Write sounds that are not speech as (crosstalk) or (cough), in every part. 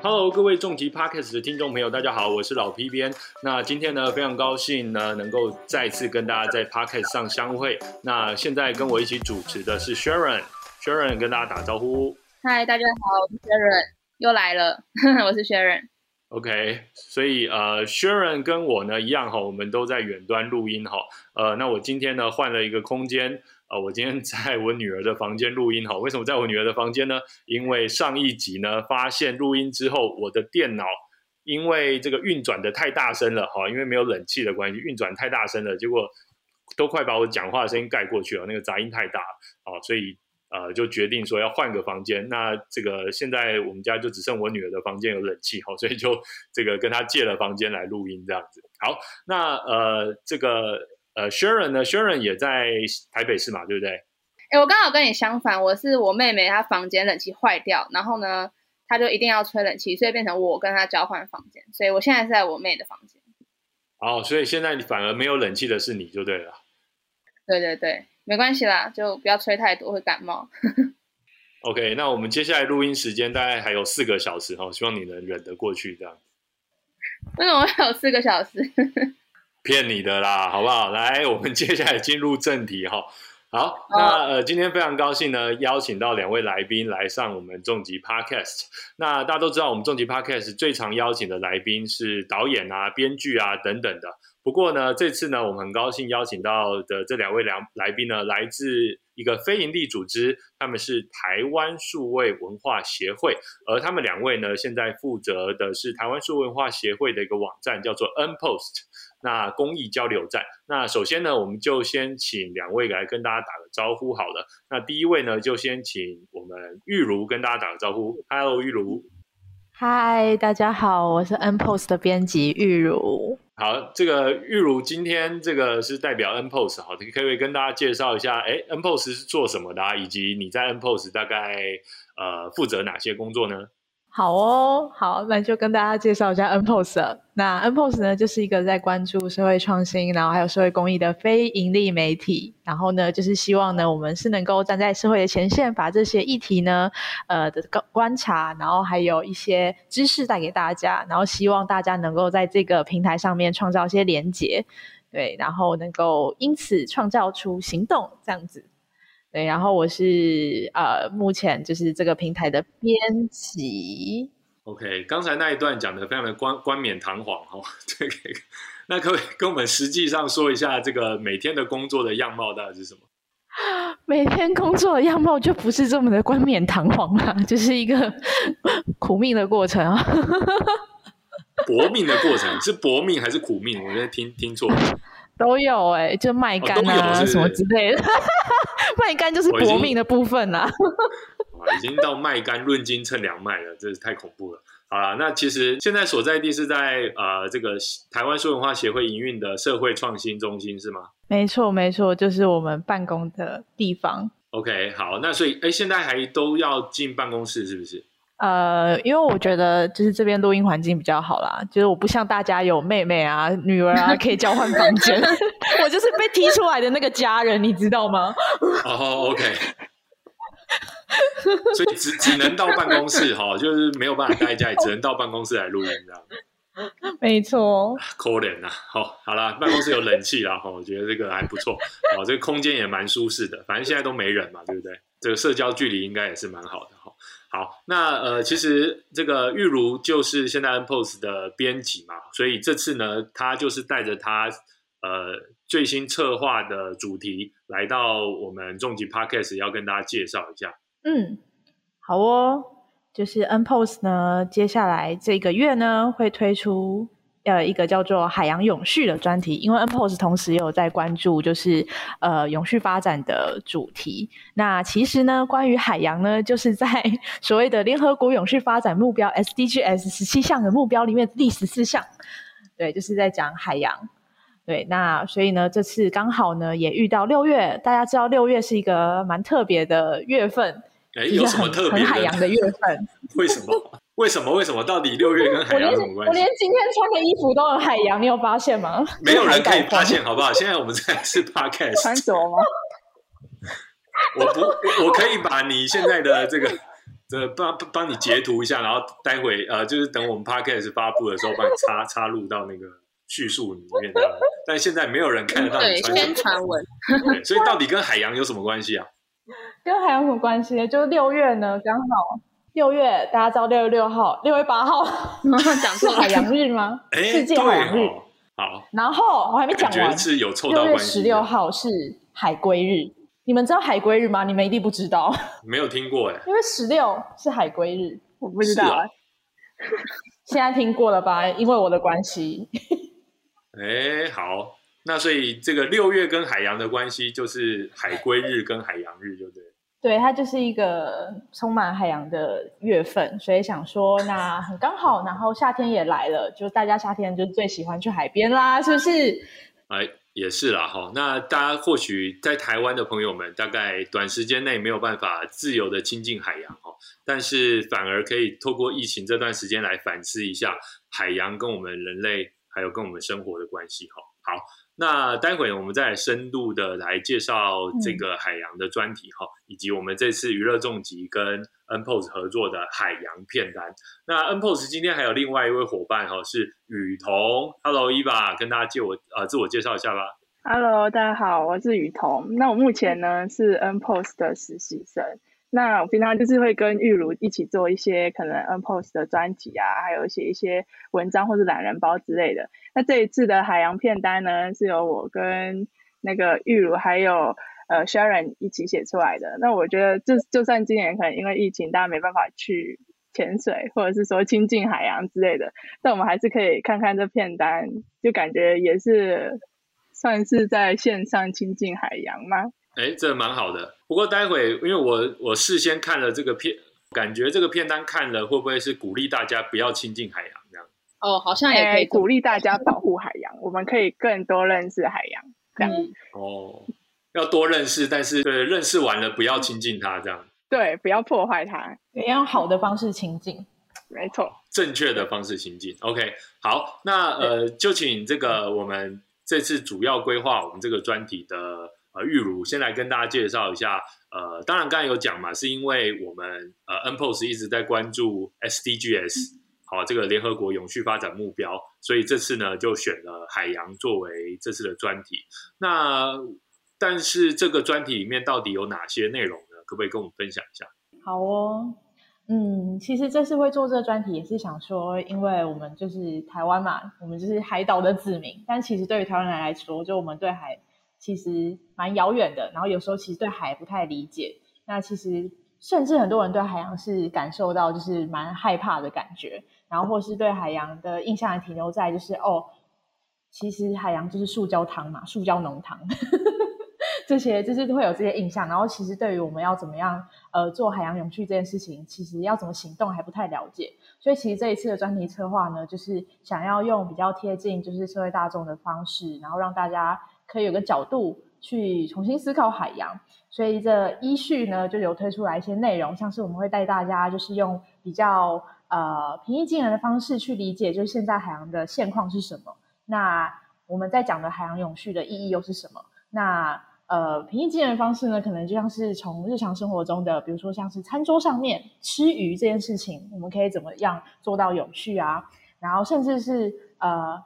Hello，各位重疾 Pockets 的听众朋友，大家好，我是老 P 编。那今天呢，非常高兴呢，能够再次跟大家在 Pockets 上相会。那现在跟我一起主持的是 Sharon，Sharon 跟大家打招呼。嗨，大家好，我是 Sharon，又来了，(laughs) 我是 Sharon。OK，所以呃，Sharon 跟我呢一样哈，我们都在远端录音哈。呃，那我今天呢换了一个空间，啊，我今天在我女儿的房间录音哈。为什么在我女儿的房间呢？因为上一集呢发现录音之后，我的电脑因为这个运转的太大声了哈，因为没有冷气的关系，运转太大声了，结果都快把我讲话的声音盖过去了，那个杂音太大啊，所以。呃，就决定说要换个房间。那这个现在我们家就只剩我女儿的房间有冷气，好，所以就这个跟她借了房间来录音这样子。好，那呃，这个呃，Sharon 呢？Sharon 也在台北市嘛，对不对？哎，我刚好跟你相反，我是我妹妹，她房间冷气坏掉，然后呢，她就一定要吹冷气，所以变成我跟她交换房间。所以我现在是在我妹的房间。哦，所以现在你反而没有冷气的是你就对了。对对对。没关系啦，就不要吹太多，会感冒。(laughs) OK，那我们接下来录音时间大概还有四个小时哈，希望你能忍得过去这样。为什么会有四个小时？骗你的啦，好不好？来，我们接下来进入正题哈。(laughs) 好，那呃，今天非常高兴呢，邀请到两位来宾来上我们重疾 Podcast。那大家都知道，我们重疾 Podcast 最常邀请的来宾是导演啊、编剧啊等等的。不过呢，这次呢，我们很高兴邀请到的这两位两来宾呢，来自一个非营利组织，他们是台湾数位文化协会，而他们两位呢，现在负责的是台湾数位文化协会的一个网站，叫做 N Post，那公益交流站。那首先呢，我们就先请两位来跟大家打个招呼好了。那第一位呢，就先请我们玉茹跟大家打个招呼。Hello，玉茹。嗨，大家好，我是 N Post 的编辑玉茹。好，这个玉茹今天这个是代表 NPOs，好，可以可以跟大家介绍一下，哎，NPOs 是做什么的，啊以及你在 NPOs 大概呃负责哪些工作呢？好哦，好，那就跟大家介绍一下 N Post。那 N Post 呢，就是一个在关注社会创新，然后还有社会公益的非盈利媒体。然后呢，就是希望呢，我们是能够站在社会的前线，把这些议题呢，呃的观察，然后还有一些知识带给大家。然后希望大家能够在这个平台上面创造一些连结，对，然后能够因此创造出行动，这样子。对，然后我是呃，目前就是这个平台的编辑。OK，刚才那一段讲的非常的冠冠冕堂皇哈，(laughs) 这个那可以跟我们实际上说一下这个每天的工作的样貌到底是什么？每天工作的样貌就不是这么的冠冕堂皇啦，就是一个苦命的过程啊。(laughs) 搏命的过程是搏命还是苦命？我觉得听听错了。都有哎，就卖干啊什么之类的，(laughs) 卖干就是搏命的部分啦。啊，(laughs) 已经到卖干论斤称两卖了，真是太恐怖了。好了，那其实现在所在地是在呃这个台湾书文化协会营运的社会创新中心是吗？没错，没错，就是我们办公的地方。OK，好，那所以哎，现在还都要进办公室是不是？呃，因为我觉得就是这边录音环境比较好啦，就是我不像大家有妹妹啊、女儿啊可以交换房间，(laughs) 我就是被踢出来的那个家人，你知道吗？(laughs) 哦，OK，所以只只能到办公室哈，就是没有办法待在家里，只能到办公室来录音这样。(laughs) 没错，可怜呐，好，好了，办公室有冷气啦，哈，我觉得这个还不错，哦，这个空间也蛮舒适的，反正现在都没人嘛，对不对？这个社交距离应该也是蛮好的。好，那呃，其实这个玉茹就是现在 NPOs 的编辑嘛，所以这次呢，他就是带着他呃最新策划的主题来到我们重疾 Podcast，要跟大家介绍一下。嗯，好哦，就是 NPOs 呢，接下来这个月呢会推出。呃，一个叫做“海洋永续”的专题，因为 N Post 同时也有在关注，就是呃永续发展的主题。那其实呢，关于海洋呢，就是在 (laughs) 所谓的联合国永续发展目标 SDGs 十七项的目标里面第十四项，对，就是在讲海洋。对，那所以呢，这次刚好呢也遇到六月，大家知道六月是一个蛮特别的月份，哎，有什么特别？很海洋的月份？(laughs) 为什么？为什么？为什么？到底六月跟海洋有什么关系？我连今天穿的衣服都有海洋，你有发现吗？没有人可以发现，(laughs) 好不好？现在我们在是 podcast，穿什么吗？我不，我可以把你现在的这个，这帮帮你截图一下，然后待会呃，就是等我们 podcast 发布的时候，帮你插插入到那个叙述里面。但现在没有人看得到你穿宣传文。对，所以到底跟海洋有什么关系啊？跟海洋有什么关系？就六月呢，刚好六月，大家知道六月六号、六月八号讲是海洋日吗？(laughs) 世界海洋日。好，然后我还没讲完，是有凑到六月十六号是海龟日，你们知道海龟日吗？你们一定不知道，没有听过哎。因为十六是海龟日，我不知道。现在听过了吧？因为我的关系。哎，好，那所以这个六月跟海洋的关系就是海龟日跟海洋日，就对？对，它就是一个充满海洋的月份，所以想说那很刚好，然后夏天也来了，就大家夏天就最喜欢去海边啦，是不是？哎，也是啦，哈。那大家或许在台湾的朋友们，大概短时间内没有办法自由的亲近海洋，哈，但是反而可以透过疫情这段时间来反思一下海洋跟我们人类还有跟我们生活的关系，哈。好。那待会我们再深度的来介绍这个海洋的专题哈，以及我们这次娱乐重疾跟 NPOS 合作的海洋片单。那 NPOS 今天还有另外一位伙伴哈，是雨桐。Hello，伊娃，跟大家借我呃自我介绍一下吧。Hello，大家好，我是雨桐。那我目前呢是 NPOS 的实习生。那我平常就是会跟玉茹一起做一些可能 NPOS 的专辑啊，还有写一些文章或者懒人包之类的。那这一次的海洋片单呢，是由我跟那个玉茹还有呃 Sharon 一起写出来的。那我觉得，就就算今年可能因为疫情，大家没办法去潜水，或者是说亲近海洋之类的，但我们还是可以看看这片单，就感觉也是算是在线上亲近海洋吗？哎，这蛮好的。不过待会，因为我我事先看了这个片，感觉这个片单看了会不会是鼓励大家不要亲近海洋这样？哦，好像也可以鼓励大家保护海洋，我们可以更多认识海洋。嗯，哦，要多认识，但是对认识完了不要亲近它这样。对，不要破坏它，要用好的方式亲近。没错，正确的方式亲近。OK，好，那呃，就请这个我们这次主要规划我们这个专题的。呃，玉如先来跟大家介绍一下。呃，当然刚才有讲嘛，是因为我们呃 NPOS 一直在关注 SDGs，好，这个联合国永续发展目标，所以这次呢就选了海洋作为这次的专题。那但是这个专题里面到底有哪些内容呢？可不可以跟我们分享一下？好哦，嗯，其实这次会做这个专题也是想说，因为我们就是台湾嘛，我们就是海岛的子民，但其实对于台湾人来说，就我们对海。其实蛮遥远的，然后有时候其实对海不太理解。那其实甚至很多人对海洋是感受到就是蛮害怕的感觉，然后或是对海洋的印象停留在就是哦，其实海洋就是塑胶汤嘛，塑胶浓汤 (laughs) 这些就是会有这些印象。然后其实对于我们要怎么样呃做海洋永续这件事情，其实要怎么行动还不太了解。所以其实这一次的专题策划呢，就是想要用比较贴近就是社会大众的方式，然后让大家。可以有个角度去重新思考海洋，所以这依序呢就有推出来一些内容，像是我们会带大家就是用比较呃平易近人的方式去理解，就是现在海洋的现况是什么。那我们在讲的海洋永续的意义又是什么？那呃平易近人的方式呢，可能就像是从日常生活中的，比如说像是餐桌上面吃鱼这件事情，我们可以怎么样做到永续啊？然后甚至是呃。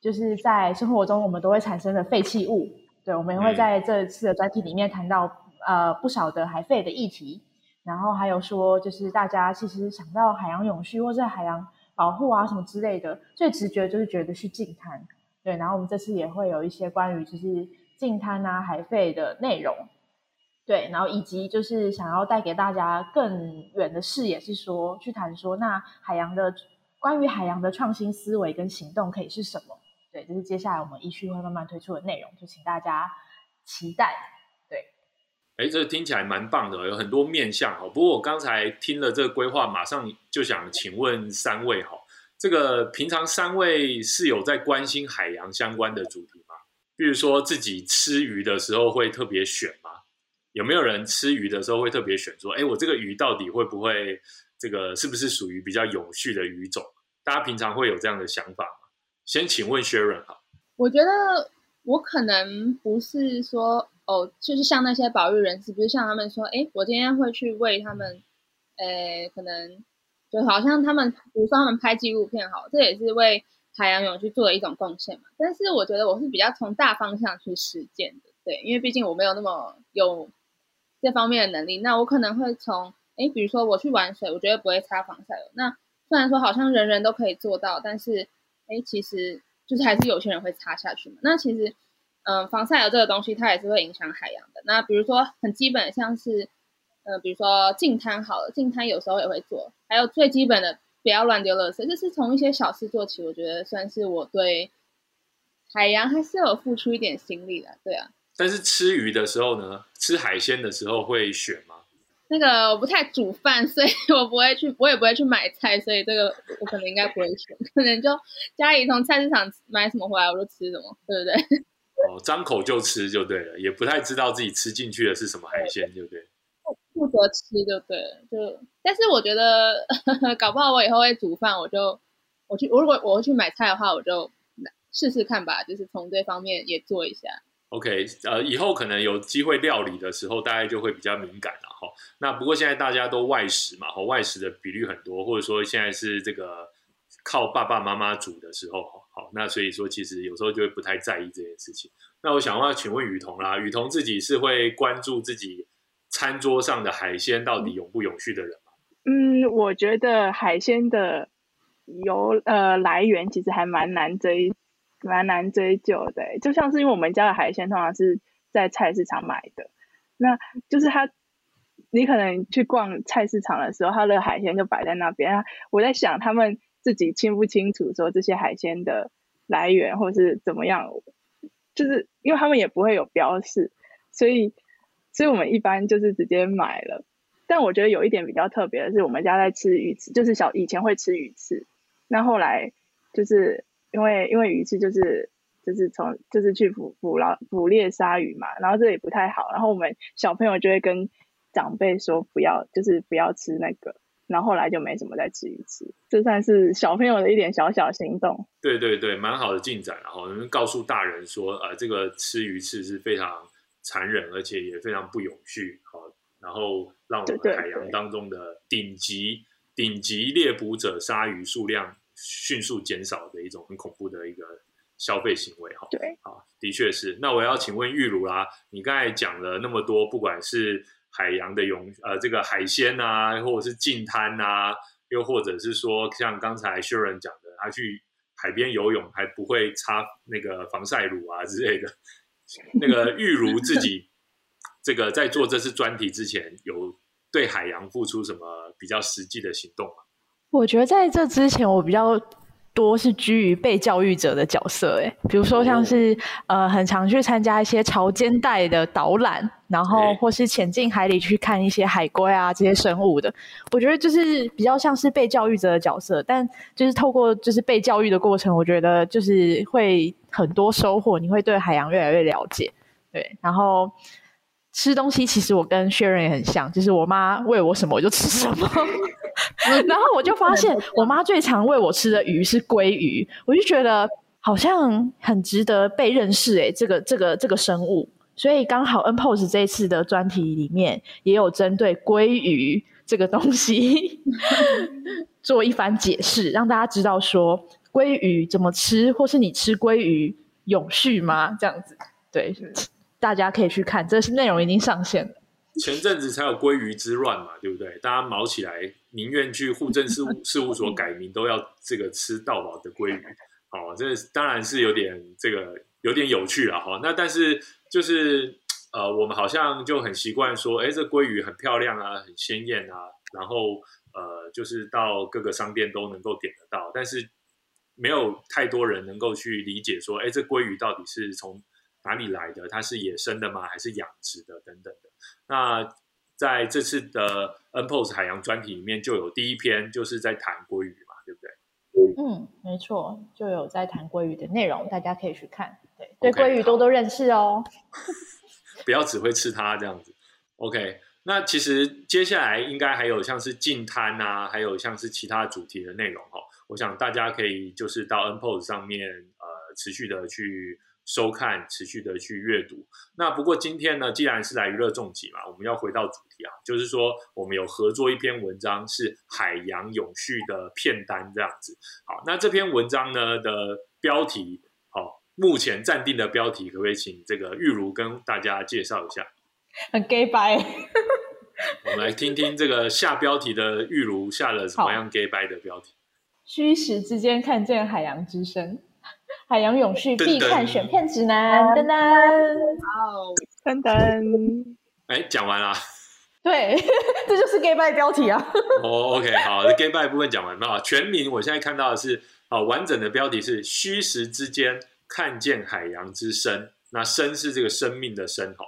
就是在生活中我们都会产生的废弃物，对，我们也会在这次的专题里面谈到呃不少的海废的议题，然后还有说就是大家其实想到海洋永续或者海洋保护啊什么之类的，最直觉就是觉得去净滩，对，然后我们这次也会有一些关于就是净滩啊海废的内容，对，然后以及就是想要带给大家更远的视野，是说去谈说那海洋的关于海洋的创新思维跟行动可以是什么。对，这是接下来我们一序会慢慢推出的内容，就请大家期待。对，哎，这听起来蛮棒的，有很多面向哦。不过我刚才听了这个规划，马上就想请问三位哈，这个平常三位是有在关心海洋相关的主题吗？比如说自己吃鱼的时候会特别选吗？有没有人吃鱼的时候会特别选说，哎，我这个鱼到底会不会这个是不是属于比较永续的鱼种？大家平常会有这样的想法？先请问 Sharon 哈，我觉得我可能不是说哦，就是像那些保育人士，不是像他们说，哎，我今天会去为他们，诶，可能就好像他们，比如说他们拍纪录片，好，这也是为海洋永续做的一种贡献嘛。但是我觉得我是比较从大方向去实践的，对，因为毕竟我没有那么有这方面的能力。那我可能会从，哎，比如说我去玩水，我绝对不会擦防晒油。那虽然说好像人人都可以做到，但是，哎，其实。就是还是有些人会擦下去嘛。那其实，嗯，防晒油这个东西它也是会影响海洋的。那比如说很基本像是，呃，比如说净滩好了，净滩有时候也会做。还有最基本的不要乱丢垃圾，就是从一些小事做起。我觉得算是我对海洋还是有付出一点心力的。对啊。但是吃鱼的时候呢，吃海鲜的时候会选吗？那个我不太煮饭，所以 (laughs) 我不会去，我也不会去买菜，所以这个我可能应该不会选，可能就家里从菜市场买什么回来我就吃什么，对不对？(laughs) 哦，张口就吃就对了，也不太知道自己吃进去的是什么海鲜，对不对？负责吃就对了，就但是我觉得 (laughs) 搞不好我以后会煮饭，我就我去我，如果我会去买菜的话，我就试试看吧，就是从这方面也做一下。OK，呃，以后可能有机会料理的时候，大概就会比较敏感了哈。那不过现在大家都外食嘛，哈，外食的比率很多，或者说现在是这个靠爸爸妈妈煮的时候，好，那所以说其实有时候就会不太在意这件事情。那我想要请问雨桐啦，雨桐自己是会关注自己餐桌上的海鲜到底永不永续的人吗？嗯，我觉得海鲜的由呃来源其实还蛮难追。蛮难追究的，就像是因为我们家的海鲜通常是在菜市场买的，那就是他，你可能去逛菜市场的时候，他的海鲜就摆在那边。我在想，他们自己清不清楚说这些海鲜的来源或是怎么样？就是因为他们也不会有标示，所以，所以我们一般就是直接买了。但我觉得有一点比较特别的是，我们家在吃鱼翅，就是小以前会吃鱼翅，那后来就是。因为因为鱼翅就是就是从就是去捕捕捞捕猎鲨鱼嘛，然后这也不太好，然后我们小朋友就会跟长辈说不要，就是不要吃那个，然后后来就没什么再吃鱼翅，这算是小朋友的一点小小行动。对对对，蛮好的进展，然后告诉大人说，呃，这个吃鱼翅是非常残忍，而且也非常不永续，好，然后让我们海洋当中的顶级顶级猎捕者鲨鱼数量。迅速减少的一种很恐怖的一个消费行为，哈，对，啊，的确是。那我要请问玉如啦，你刚才讲了那么多，不管是海洋的泳呃这个海鲜啊，或者是近滩啊，又或者是说像刚才 Sharon 讲的，他去海边游泳还不会擦那个防晒乳啊 (laughs) 之类的，那个玉如自己这个在做这次专题之前，有对海洋付出什么比较实际的行动吗？我觉得在这之前，我比较多是居于被教育者的角色，哎，比如说像是呃，很常去参加一些潮间带的导览，然后或是潜进海里去看一些海龟啊这些生物的。我觉得就是比较像是被教育者的角色，但就是透过就是被教育的过程，我觉得就是会很多收获，你会对海洋越来越了解，对，然后。吃东西其实我跟薛仁也很像，就是我妈喂我什么我就吃什么，(laughs) 然后我就发现我妈最常喂我吃的鱼是鲑鱼，我就觉得好像很值得被认识诶，这个这个这个生物，所以刚好 N Pose 这一次的专题里面也有针对鲑鱼这个东西 (laughs) 做一番解释，让大家知道说鲑鱼怎么吃，或是你吃鲑鱼永续吗？这样子，对。大家可以去看，这是内容已经上线了。前阵子才有鲑鱼之乱嘛，对不对？大家毛起来，宁愿去户政事务事务所改名，都要这个吃到饱的鲑鱼。哦，这当然是有点这个有点有趣了哈。那但是就是呃，我们好像就很习惯说，哎，这鲑鱼很漂亮啊，很鲜艳啊，然后呃，就是到各个商店都能够点得到，但是没有太多人能够去理解说，哎，这鲑鱼到底是从哪里来的？它是野生的吗？还是养殖的？等等的。那在这次的 N Pose 海洋专题里面，就有第一篇就是在谈鲑鱼嘛，对不对？嗯，没错，就有在谈鲑鱼的内容，大家可以去看。对，对，鲑鱼多多认识哦。(laughs) 不要只会吃它这样子。OK，那其实接下来应该还有像是近滩啊，还有像是其他主题的内容哈。我想大家可以就是到 N Pose 上面呃持续的去。收看，持续的去阅读。那不过今天呢，既然是来娱乐重疾嘛，我们要回到主题啊，就是说我们有合作一篇文章是海洋永续的片单这样子。好，那这篇文章呢的标题，好，目前暂定的标题，可不可以请这个玉如跟大家介绍一下？很 gay 白，我们来听听这个下标题的玉如下了什么样 gay 白的标题。虚实之间看见海洋之声，海洋永续必看选片指南。噔噔，哦，噔噔，哎，讲完了。对，(laughs) 这就是 gay bye 标题啊。哦，OK，好，gay bye 部分讲完了。全名我现在看到的是，啊，完整的标题是虚实之间看见海洋之声。那声是这个生命的声，哈，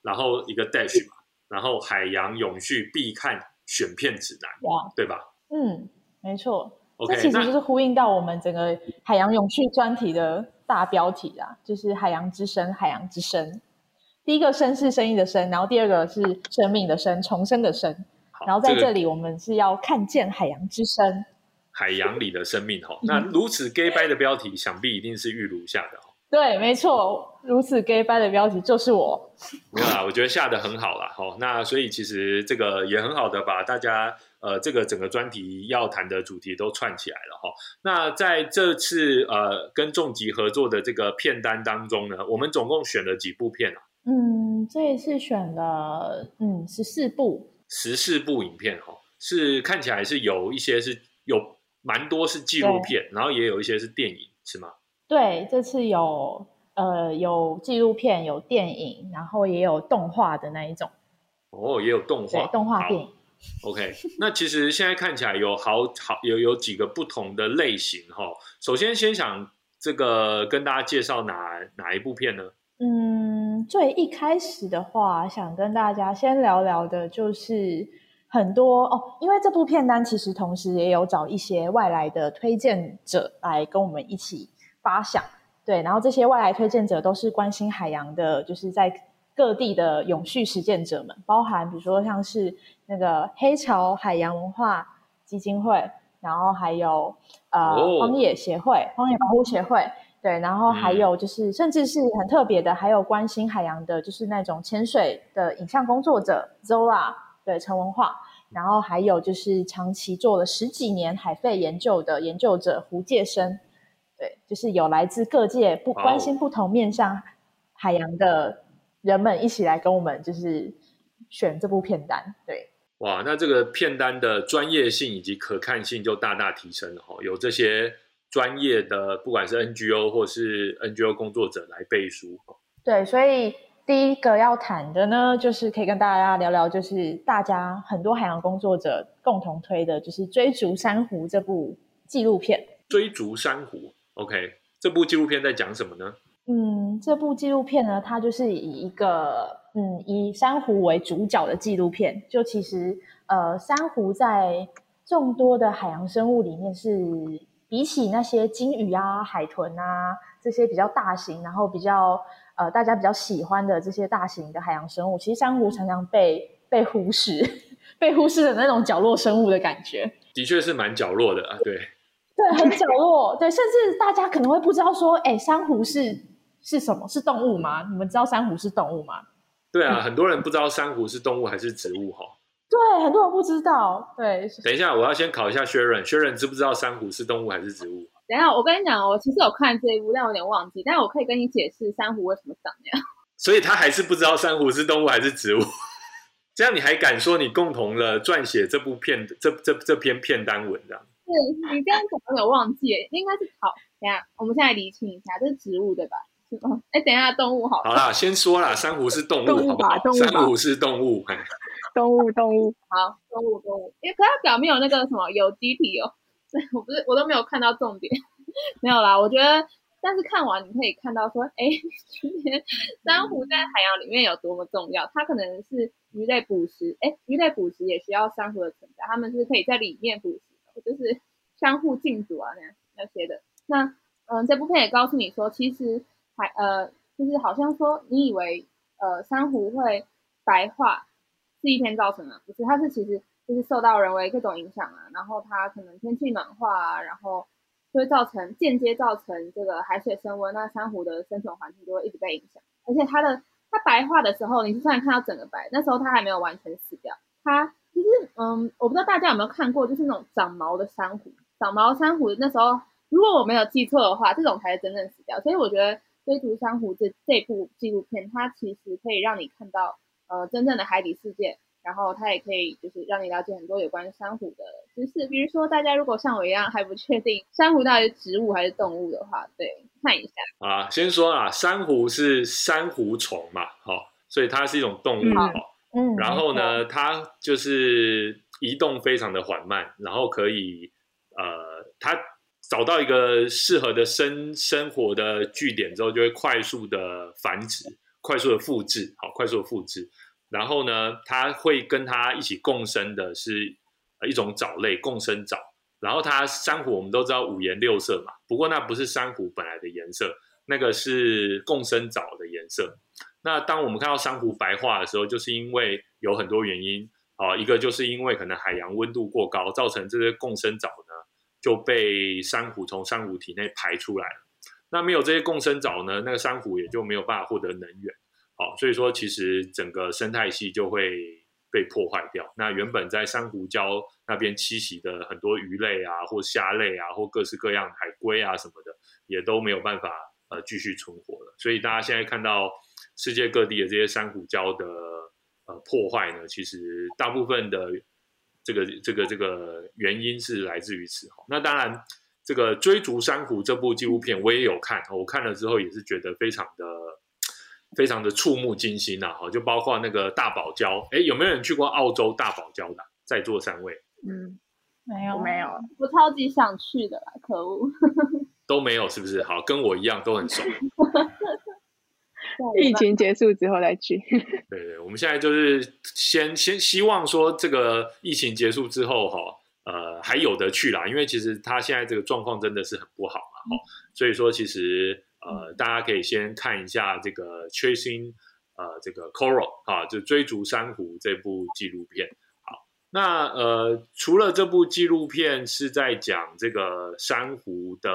然后一个 dash 嘛，然后海洋永续必看选片指南，对吧？嗯，没错。这其实就是呼应到我们整个海洋永续专题的大标题啦，就是海洋之声，海洋之声。第一个声是声音的声，然后第二个是生命的生，重生的生。然后在这里，我们是要看见海洋之声，海洋里的生命哈。(laughs) 那如此 gay bye 的标题，想必一定是玉如下的哈。对，没错，如此 gay bye 的标题就是我。没有啦，我觉得下的很好啦。哈。那所以其实这个也很好的把大家。呃，这个整个专题要谈的主题都串起来了哈。那在这次呃跟重疾合作的这个片单当中呢，我们总共选了几部片啊？嗯，这一次选了嗯十四部，十四部影片哈，是看起来是有一些是有蛮多是纪录片，然后也有一些是电影，是吗？对，这次有呃有纪录片，有电影，然后也有动画的那一种。哦，也有动画，动画片。OK，(laughs) 那其实现在看起来有好好有有几个不同的类型哈。首先，先想这个跟大家介绍哪哪一部片呢？嗯，最一开始的话，想跟大家先聊聊的就是很多哦，因为这部片单其实同时也有找一些外来的推荐者来跟我们一起发想，对，然后这些外来推荐者都是关心海洋的，就是在。各地的永续实践者们，包含比如说像是那个黑潮海洋文化基金会，然后还有呃荒野协会、荒野保护协会，对，然后还有就是甚至是很特别的，还有关心海洋的，就是那种潜水的影像工作者 Zora，对陈文化，然后还有就是长期做了十几年海肺研究的研究者胡介生，对，就是有来自各界不关心不同面向海洋的。人们一起来跟我们，就是选这部片单，对，哇，那这个片单的专业性以及可看性就大大提升了哈，有这些专业的，不管是 NGO 或是 NGO 工作者来背书，对，所以第一个要谈的呢，就是可以跟大家聊聊，就是大家很多海洋工作者共同推的，就是《追逐珊瑚》这部纪录片，《追逐珊瑚》，OK，这部纪录片在讲什么呢？嗯，这部纪录片呢，它就是以一个嗯以珊瑚为主角的纪录片。就其实呃，珊瑚在众多的海洋生物里面，是比起那些鲸鱼啊、海豚啊这些比较大型，然后比较呃大家比较喜欢的这些大型的海洋生物，其实珊瑚常常被被忽视、(laughs) 被忽视的那种角落生物的感觉。的确是蛮角落的啊，对，(laughs) 对，很角落，对，甚至大家可能会不知道说，哎，珊瑚是。是什么？是动物吗？你们知道珊瑚是动物吗？对啊，很多人不知道珊瑚是动物还是植物哈。对，很多人不知道。对，等一下，我要先考一下薛仁，薛仁知不知道珊瑚是动物还是植物？等一下，我跟你讲，我其实有看这一部，但我有点忘记。但是我可以跟你解释珊瑚为什么长那样。所以他还是不知道珊瑚是动物还是植物。(laughs) 这样你还敢说你共同了撰写这部片这这这篇片单文这样？对你这样讲有忘记，应该是好。等下，我们现在厘清一下，这是植物对吧？哎，等一下，动物好。好啦，先说啦，珊瑚是动物，好不好？珊瑚是动物，(laughs) 动物动物。好，动物动物。因为可它表面有那个什么有机体哦，我不是我都没有看到重点，(laughs) 没有啦。我觉得，但是看完你可以看到说，哎，今天珊瑚在海洋里面有多么重要。它可能是鱼类捕食，哎，鱼类捕食也需要珊瑚的存在，它们是可以在里面捕食，就是相互竞逐啊那那些的。那嗯，这部片也告诉你说，其实。海呃，就是好像说，你以为呃珊瑚会白化是一天造成的，不是？它是其实就是受到人为各种影响啊，然后它可能天气暖化啊，然后就会造成间接造成这个海水升温，那珊瑚的生存环境就会一直被影响。而且它的它白化的时候，你虽然看到整个白，那时候它还没有完全死掉。它其实嗯，我不知道大家有没有看过，就是那种长毛的珊瑚，长毛珊瑚那时候，如果我没有记错的话，这种才是真正死掉。所以我觉得《追逐珊瑚》这这部纪录片，它其实可以让你看到呃真正的海底世界。然后它也可以就是让你了解很多有关珊瑚的知识，比如说大家如果像我一样还不确定珊瑚到底是植物还是动物的话，对，看一下啊。先说啊，珊瑚是珊瑚虫嘛，好，所以它是一种动物，好，嗯，然后呢，它就是移动非常的缓慢，然后可以呃，它找到一个适合的生生活的据点之后，就会快速的繁殖，快速的复制，好，快速的复制。然后呢，它会跟它一起共生的是一种藻类，共生藻。然后它珊瑚我们都知道五颜六色嘛，不过那不是珊瑚本来的颜色，那个是共生藻的颜色。那当我们看到珊瑚白化的时候，就是因为有很多原因啊，一个就是因为可能海洋温度过高，造成这些共生藻呢就被珊瑚从珊瑚体内排出来了。那没有这些共生藻呢，那个珊瑚也就没有办法获得能源。好，所以说其实整个生态系就会被破坏掉。那原本在珊瑚礁那边栖息的很多鱼类啊，或虾类啊，或各式各样海龟啊什么的，也都没有办法呃继续存活了。所以大家现在看到世界各地的这些珊瑚礁的呃破坏呢，其实大部分的这个这个这个原因是来自于此。那当然，这个追逐珊瑚这部纪录片我也有看，我看了之后也是觉得非常的。非常的触目惊心呐，哈，就包括那个大堡礁，哎，有没有人去过澳洲大堡礁的？在座三位，嗯，没有，没有，我超级想去的啦，可恶，都没有，是不是？好，跟我一样都很熟。(laughs) 疫情结束之后再去。(laughs) 对对，我们现在就是先先希望说，这个疫情结束之后，哈，呃，还有的去啦，因为其实他现在这个状况真的是很不好嘛，哈，所以说其实。呃，大家可以先看一下这个 Chasing，呃，这个 Coral 啊，就追逐珊瑚这部纪录片。好，那呃，除了这部纪录片是在讲这个珊瑚的，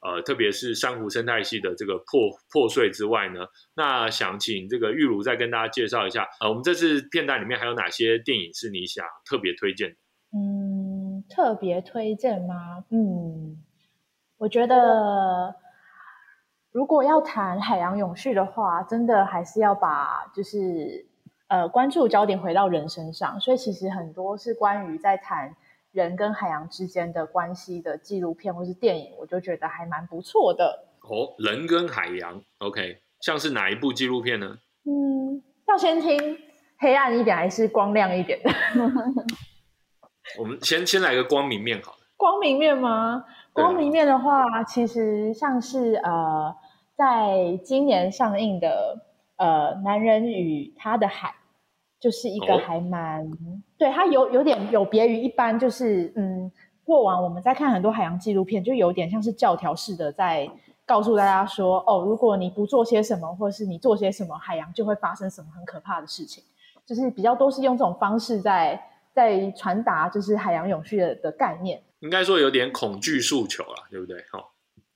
呃，特别是珊瑚生态系的这个破破碎之外呢，那想请这个玉茹再跟大家介绍一下，呃，我们这次片段里面还有哪些电影是你想特别推荐？嗯，特别推荐吗？嗯，我觉得。如果要谈海洋永续的话，真的还是要把就是呃关注焦点回到人身上。所以其实很多是关于在谈人跟海洋之间的关系的纪录片或是电影，我就觉得还蛮不错的。哦，人跟海洋，OK，像是哪一部纪录片呢？嗯，要先听黑暗一点还是光亮一点的？(laughs) 我们先先来个光明面好了。光明面吗？光明面的话，其实像是呃，在今年上映的呃《男人与他的海》，就是一个还蛮对它有有点有别于一般，就是嗯，过往我们在看很多海洋纪录片，就有点像是教条式的在告诉大家说，哦，如果你不做些什么，或者是你做些什么，海洋就会发生什么很可怕的事情，就是比较都是用这种方式在在传达，就是海洋永续的的概念。应该说有点恐惧诉求了，对不对？哈，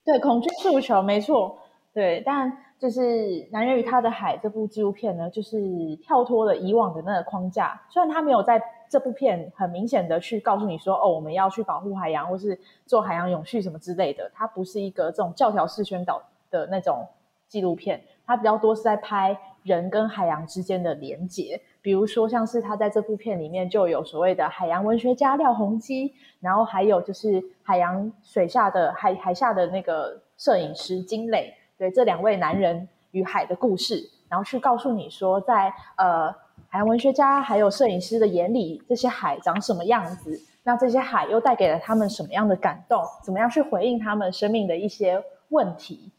对，恐惧诉求没错，对。但就是《男人与他的海》这部纪录片呢，就是跳脱了以往的那个框架。虽然他没有在这部片很明显的去告诉你说，哦，我们要去保护海洋，或是做海洋永续什么之类的，它不是一个这种教条式宣导的那种纪录片，它比较多是在拍人跟海洋之间的连结。比如说，像是他在这部片里面就有所谓的海洋文学家廖鸿基，然后还有就是海洋水下的海海下的那个摄影师金磊，对这两位男人与海的故事，然后去告诉你说，在呃海洋文学家还有摄影师的眼里，这些海长什么样子？那这些海又带给了他们什么样的感动？怎么样去回应他们生命的一些问题？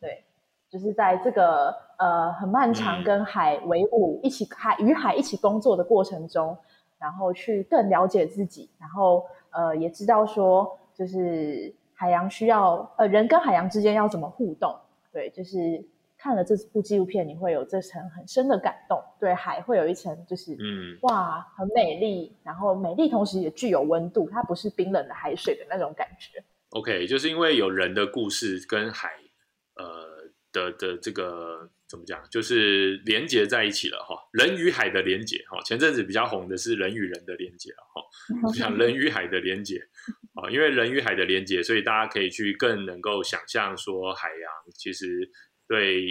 对，就是在这个。呃，很漫长，跟海为伍，一起海与海一起工作的过程中，然后去更了解自己，然后呃，也知道说，就是海洋需要呃人跟海洋之间要怎么互动。对，就是看了这部纪录片，你会有这层很深的感动。对，海会有一层就是嗯，哇，很美丽，然后美丽同时也具有温度，它不是冰冷的海水的那种感觉。OK，就是因为有人的故事跟海呃的的这个怎么讲，就是连接在一起了哈。人与海的连接哈，前阵子比较红的是人与人的连接了哈，(laughs) 像人与海的连接 (laughs) 啊，因为人与海的连接，所以大家可以去更能够想象说海洋其实对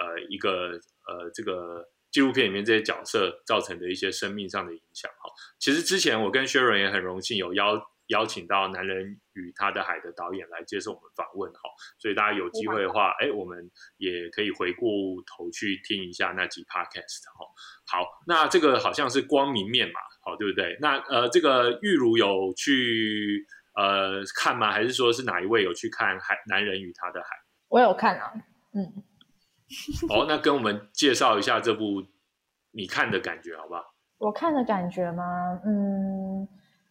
呃一个呃这个纪录片里面这些角色造成的一些生命上的影响哈。其实之前我跟薛仁也很荣幸有邀。邀请到《男人与他的海》的导演来接受我们访问，哈，所以大家有机会的话，哎，我们也可以回过头去听一下那集 podcast，哈。好，那这个好像是光明面嘛，好，对不对？那呃，这个玉如有去呃看吗？还是说是哪一位有去看《海男人与他的海》？我有看啊，嗯。哦，那跟我们介绍一下这部你看的感觉，好不好？我看的感觉吗？嗯，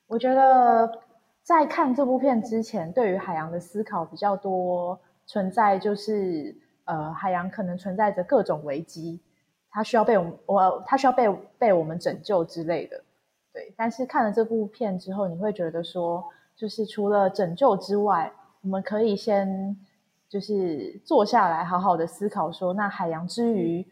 我觉得。在看这部片之前，对于海洋的思考比较多，存在就是呃，海洋可能存在着各种危机，它需要被我们我它需要被被我们拯救之类的。对，但是看了这部片之后，你会觉得说，就是除了拯救之外，我们可以先就是坐下来好好的思考说，那海洋之于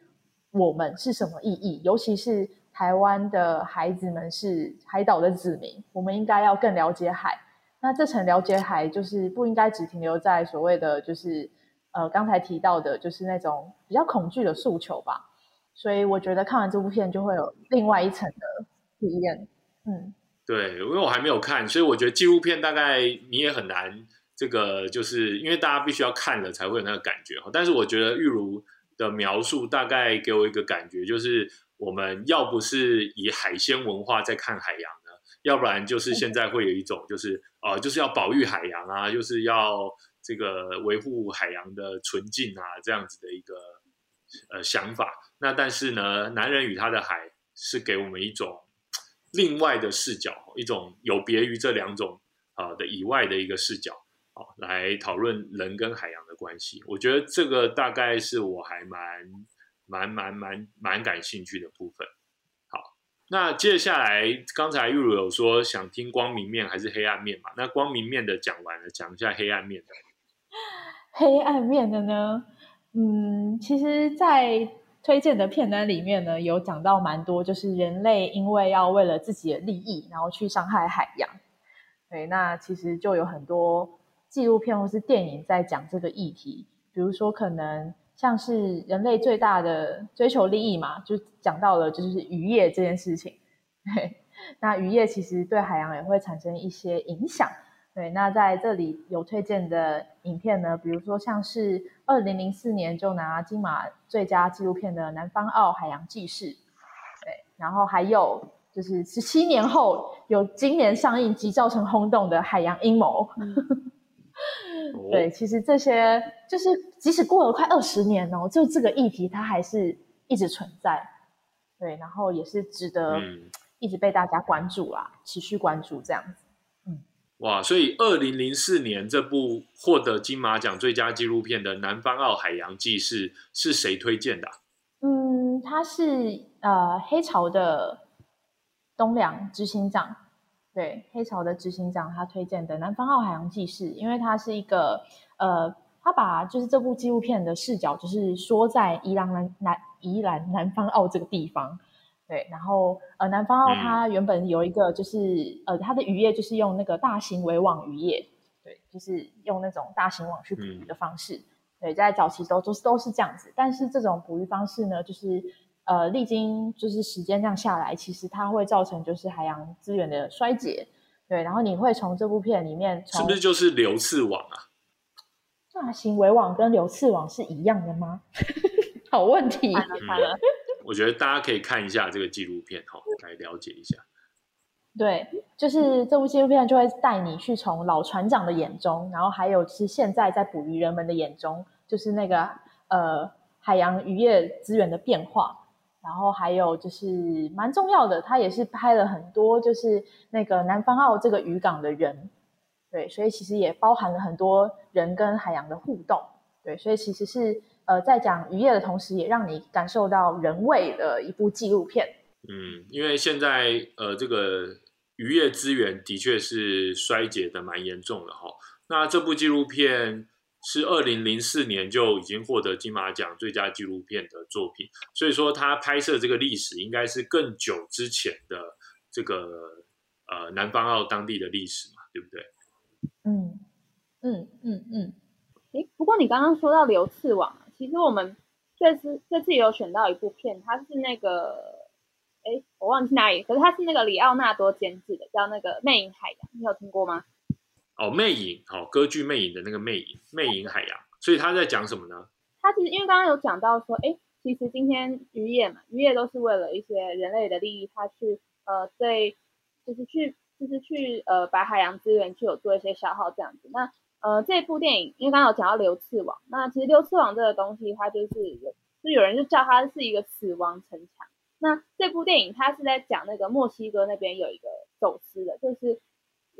我们是什么意义？尤其是台湾的孩子们是海岛的子民，我们应该要更了解海。那这层了解海，就是不应该只停留在所谓的，就是呃刚才提到的，就是那种比较恐惧的诉求吧。所以我觉得看完这部片，就会有另外一层的体验。嗯，对，因为我还没有看，所以我觉得纪录片大概你也很难，这个就是因为大家必须要看了才会有那个感觉。但是我觉得玉如的描述大概给我一个感觉，就是我们要不是以海鲜文化在看海洋呢。要不然就是现在会有一种，就是呃，就是要保育海洋啊，就是要这个维护海洋的纯净啊，这样子的一个呃想法。那但是呢，男人与他的海是给我们一种另外的视角，一种有别于这两种啊的以外的一个视角啊，来讨论人跟海洋的关系。我觉得这个大概是我还蛮蛮蛮蛮蛮感兴趣的部分。好那接下来，刚才玉如有说想听光明面还是黑暗面嘛？那光明面的讲完了，讲一下黑暗面的。(laughs) 黑暗面的呢？嗯，其实，在推荐的片单里面呢，有讲到蛮多，就是人类因为要为了自己的利益，然后去伤害海洋。对，那其实就有很多纪录片或是电影在讲这个议题，比如说可能。像是人类最大的追求利益嘛，就讲到了就是渔业这件事情。对，那渔业其实对海洋也会产生一些影响。对，那在这里有推荐的影片呢，比如说像是二零零四年就拿金马最佳纪录片的《南方澳海洋纪事》。对，然后还有就是十七年后有今年上映即造成轰动的《海洋阴谋》。(laughs) (laughs) 对，其实这些就是即使过了快二十年哦，就这个议题它还是一直存在。对，然后也是值得一直被大家关注啦，持续关注这样子。嗯，哇，所以二零零四年这部获得金马奖最佳纪录片的《南方澳海洋纪事》是谁推荐的？嗯，他是呃黑潮的东良执行长。对黑潮的执行长，他推荐的《南方澳海洋纪事》，因为它是一个呃，他把就是这部纪录片的视角，就是说在宜兰南南宜兰南方澳这个地方，对，然后呃，南方澳它原本有一个就是呃，它的渔业就是用那个大型围网渔业，对，就是用那种大型网去捕鱼的方式，对，在早期都都是都是这样子，但是这种捕鱼方式呢，就是。呃，历经就是时间这样下来，其实它会造成就是海洋资源的衰竭，对。然后你会从这部片里面，是不是就是流刺网啊？大型围网跟流刺网是一样的吗？(laughs) 好问题。我觉得大家可以看一下这个纪录片哈，来了解一下。对，就是这部纪录片就会带你去从老船长的眼中，然后还有是现在在捕鱼人们的眼中，就是那个呃海洋渔业资源的变化。然后还有就是蛮重要的，他也是拍了很多，就是那个南方澳这个渔港的人，对，所以其实也包含了很多人跟海洋的互动，对，所以其实是呃在讲渔业的同时，也让你感受到人味的一部纪录片。嗯，因为现在呃这个渔业资源的确是衰竭的蛮严重的哈，那这部纪录片是二零零四年就已经获得金马奖最佳纪录片的作品，所以说他拍摄这个历史应该是更久之前的这个呃南方澳当地的历史嘛，对不对？嗯嗯嗯嗯。诶，不过你刚刚说到流刺网，其实我们这次这次也有选到一部片，它是那个。哎，我忘记哪里，可是它是那个里奥纳多监制的，叫那个《魅影海洋》，你有听过吗？哦，《魅影》哦，歌剧《魅影》的那个《魅影》，《魅影海洋》，所以他在讲什么呢？他其实因为刚刚有讲到说，哎，其实今天渔业嘛，渔业都是为了一些人类的利益，他去呃对，就是去就是去呃把海洋资源去有做一些消耗这样子。那呃这部电影，因为刚刚有讲到流刺网，那其实流刺网这个东西，它就是有，就有人就叫它是一个死亡城墙。那这部电影它是在讲那个墨西哥那边有一个走私的，就是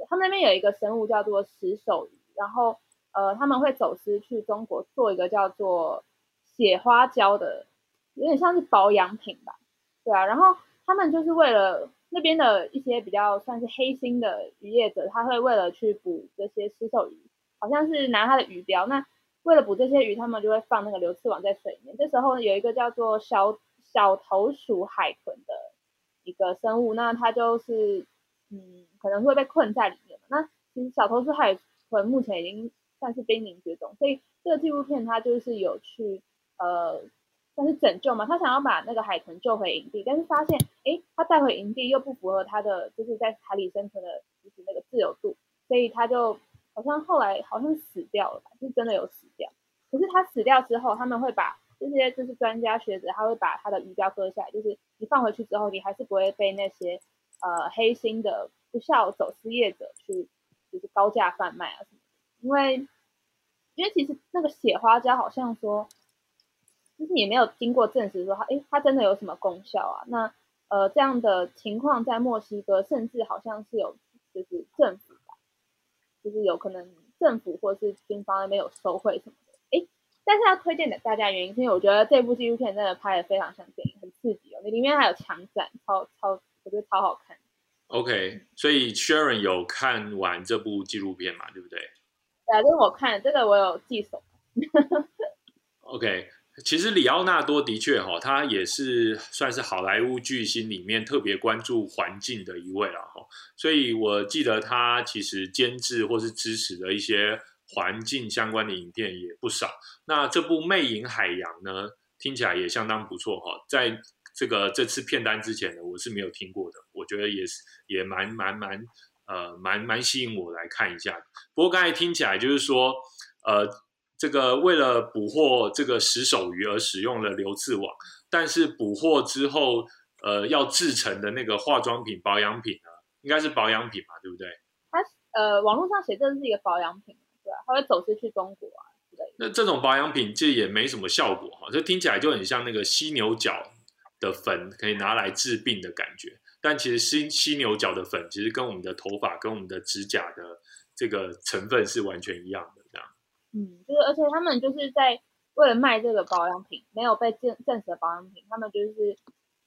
他们那边有一个生物叫做石手鱼，然后呃他们会走私去中国做一个叫做血花胶的，有点像是保养品吧，对啊，然后他们就是为了那边的一些比较算是黑心的渔业者，他会为了去捕这些石手鱼，好像是拿它的鱼标，那为了捕这些鱼，他们就会放那个流刺网在水里面，这时候有一个叫做小。小头鼠海豚的一个生物，那它就是嗯，可能会被困在里面。那其实小头鼠海豚目前已经算是濒临绝种，所以这个纪录片它就是有去呃，算是拯救嘛。他想要把那个海豚救回营地，但是发现哎，他带回营地又不符合他的就是在海里生存的就是那个自由度，所以他就好像后来好像死掉了吧，是真的有死掉。可是他死掉之后，他们会把这些就是专家学者，他会把他的鱼标割下来，就是你放回去之后，你还是不会被那些呃黑心的不孝走私业者去就是高价贩卖啊什么的。因为因为其实那个血花胶好像说，就是也没有经过证实说它哎它真的有什么功效啊？那呃这样的情况在墨西哥，甚至好像是有就是政府吧，就是有可能政府或是军方那边有收贿什么的。但是要推荐给大家原因，是因为我觉得这部纪录片真的拍的非常像电影，很刺激哦。里面还有枪战，超超，我觉得超好看。OK，所以 Sharon 有看完这部纪录片嘛？对不对？对啊，这是我看的，这个我有记手。(laughs) OK，其实里奥纳多的确哈，他也是算是好莱坞巨星里面特别关注环境的一位了哈。所以我记得他其实监制或是支持的一些。环境相关的影片也不少。那这部《魅影海洋》呢，听起来也相当不错哈。在这个这次片单之前呢，我是没有听过的。我觉得也是也蛮蛮蛮呃蛮蛮吸引我来看一下。不过刚才听起来就是说，呃，这个为了捕获这个石手鱼而使用了流刺网，但是捕获之后，呃，要制成的那个化妆品保养品呢，应该是保养品嘛，对不对？它呃，网络上写这是一个保养品。对，它会走私去中国啊。那这种保养品其实也没什么效果哈，这听起来就很像那个犀牛角的粉，可以拿来治病的感觉。但其实犀犀牛角的粉其实跟我们的头发、跟我们的指甲的这个成分是完全一样的，这样。嗯，就是而且他们就是在为了卖这个保养品，没有被证证实的保养品，他们就是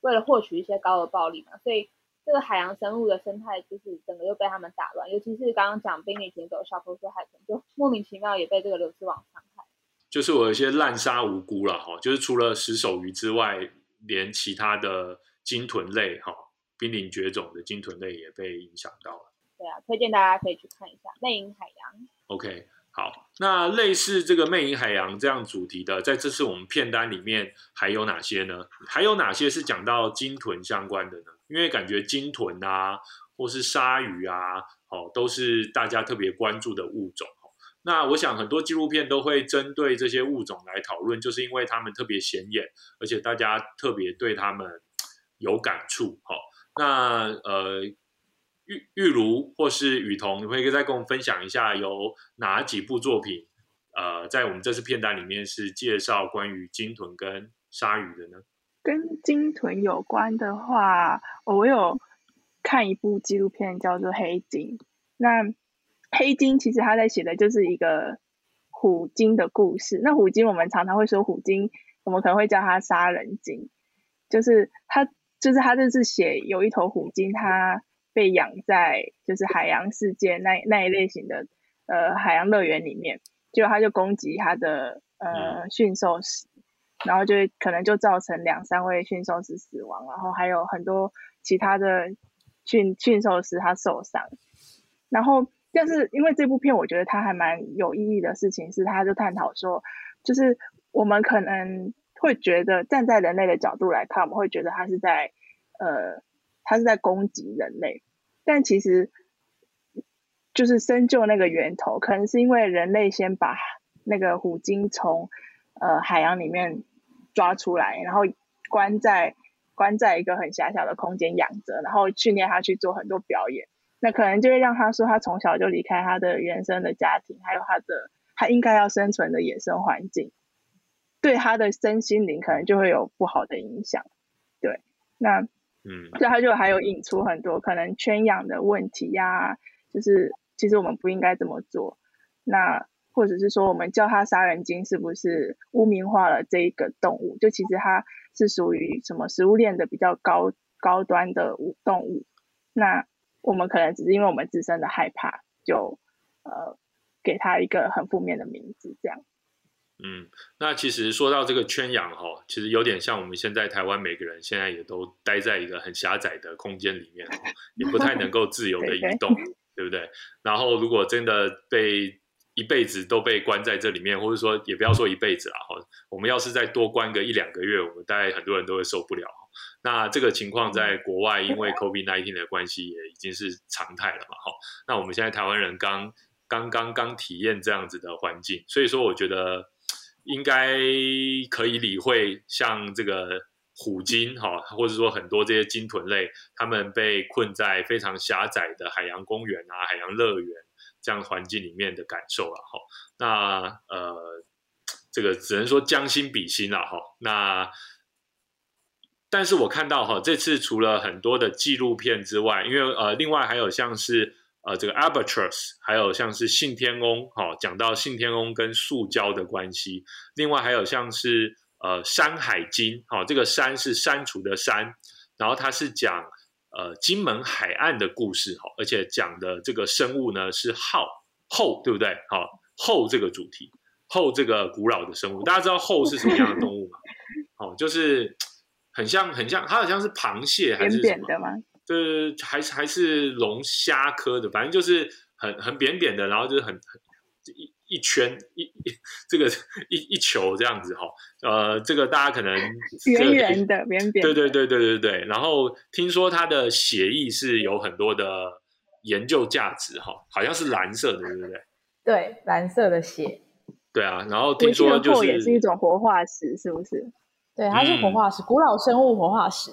为了获取一些高额暴利嘛，所以。这个海洋生物的生态就是整个又被他们打乱，尤其是刚刚讲濒临绝种小头鼠海豚，就莫名其妙也被这个流刺网伤害。就是我有些滥杀无辜了哈，就是除了石手鱼之外，连其他的鲸豚类哈，濒临绝种的鲸豚类也被影响到了。对啊，推荐大家可以去看一下《魅影海洋》。OK，好，那类似这个《魅影海洋》这样主题的，在这次我们片单里面还有哪些呢？还有哪些是讲到鲸豚相关的呢？因为感觉鲸豚啊，或是鲨鱼啊，哦，都是大家特别关注的物种。那我想很多纪录片都会针对这些物种来讨论，就是因为它们特别显眼，而且大家特别对它们有感触。好，那呃，玉玉如或是雨桐，你会再跟我们分享一下有哪几部作品？呃，在我们这次片单里面是介绍关于鲸豚跟鲨鱼的呢？跟鲸豚有关的话，我有看一部纪录片叫做《黑鲸》。那黑金其实他在写的就是一个虎鲸的故事。那虎鲸我们常常会说虎鲸，我们可能会叫它杀人鲸。就是他，就是他就是写有一头虎鲸，它被养在就是海洋世界那那一类型的呃海洋乐园里面，结果他就攻击他的呃驯兽师，然后就可能就造成两三位驯兽师死亡，然后还有很多其他的驯驯兽师他受伤，然后但是因为这部片我觉得它还蛮有意义的事情是，它就探讨说，就是我们可能会觉得站在人类的角度来看，我们会觉得它是在呃它是在攻击人类，但其实就是深究那个源头，可能是因为人类先把那个虎鲸从呃海洋里面抓出来，然后关在关在一个很狭小的空间养着，然后训练它去做很多表演。那可能就会让他说，他从小就离开他的原生的家庭，还有他的他应该要生存的野生环境，对他的身心灵可能就会有不好的影响。对，那嗯，所以他就还有引出很多可能圈养的问题呀，就是其实我们不应该这么做。那或者是说，我们叫它杀人鲸，是不是污名化了这一个动物？就其实它是属于什么食物链的比较高高端的动物？那我们可能只是因为我们自身的害怕，就呃给他一个很负面的名字，这样。嗯，那其实说到这个圈养哈，其实有点像我们现在台湾每个人现在也都待在一个很狭窄的空间里面，也不太能够自由的 (laughs) 移动，对不对？然后如果真的被一辈子都被关在这里面，或者说也不要说一辈子了哈，我们要是再多关个一两个月，我们大概很多人都会受不了。那这个情况在国外，因为 COVID-19 的关系，也已经是常态了嘛，哈。那我们现在台湾人刚刚刚刚体验这样子的环境，所以说我觉得应该可以理会，像这个虎鲸，哈，或者说很多这些鲸豚类，他们被困在非常狭窄的海洋公园啊、海洋乐园这样环境里面的感受了，哈。那呃，这个只能说将心比心了，哈。那但是我看到哈，这次除了很多的纪录片之外，因为呃，另外还有像是呃这个 Albatross，还有像是信天翁，哈，讲到信天翁跟塑胶的关系，另外还有像是呃山海经，哈，这个山是删除的山，然后它是讲呃金门海岸的故事，哈，而且讲的这个生物呢是后后，对不对？好后这个主题，后这个古老的生物，大家知道后是什么样的动物吗？哦，就是。很像，很像，它好像是螃蟹还是什么？对，还是还是龙虾科的，反正就是很很扁扁的，然后就是很很一一圈一一这个一一球这样子哈。呃，这个大家可能 (laughs) 圆圆的扁扁。对对对对对对。然后听说它的血液是有很多的研究价值哈，好像是蓝色的，对不对？对，蓝色的血。对啊，然后听说就是也是一种活化石，是不是？对，它是活化石，古老生物活化石。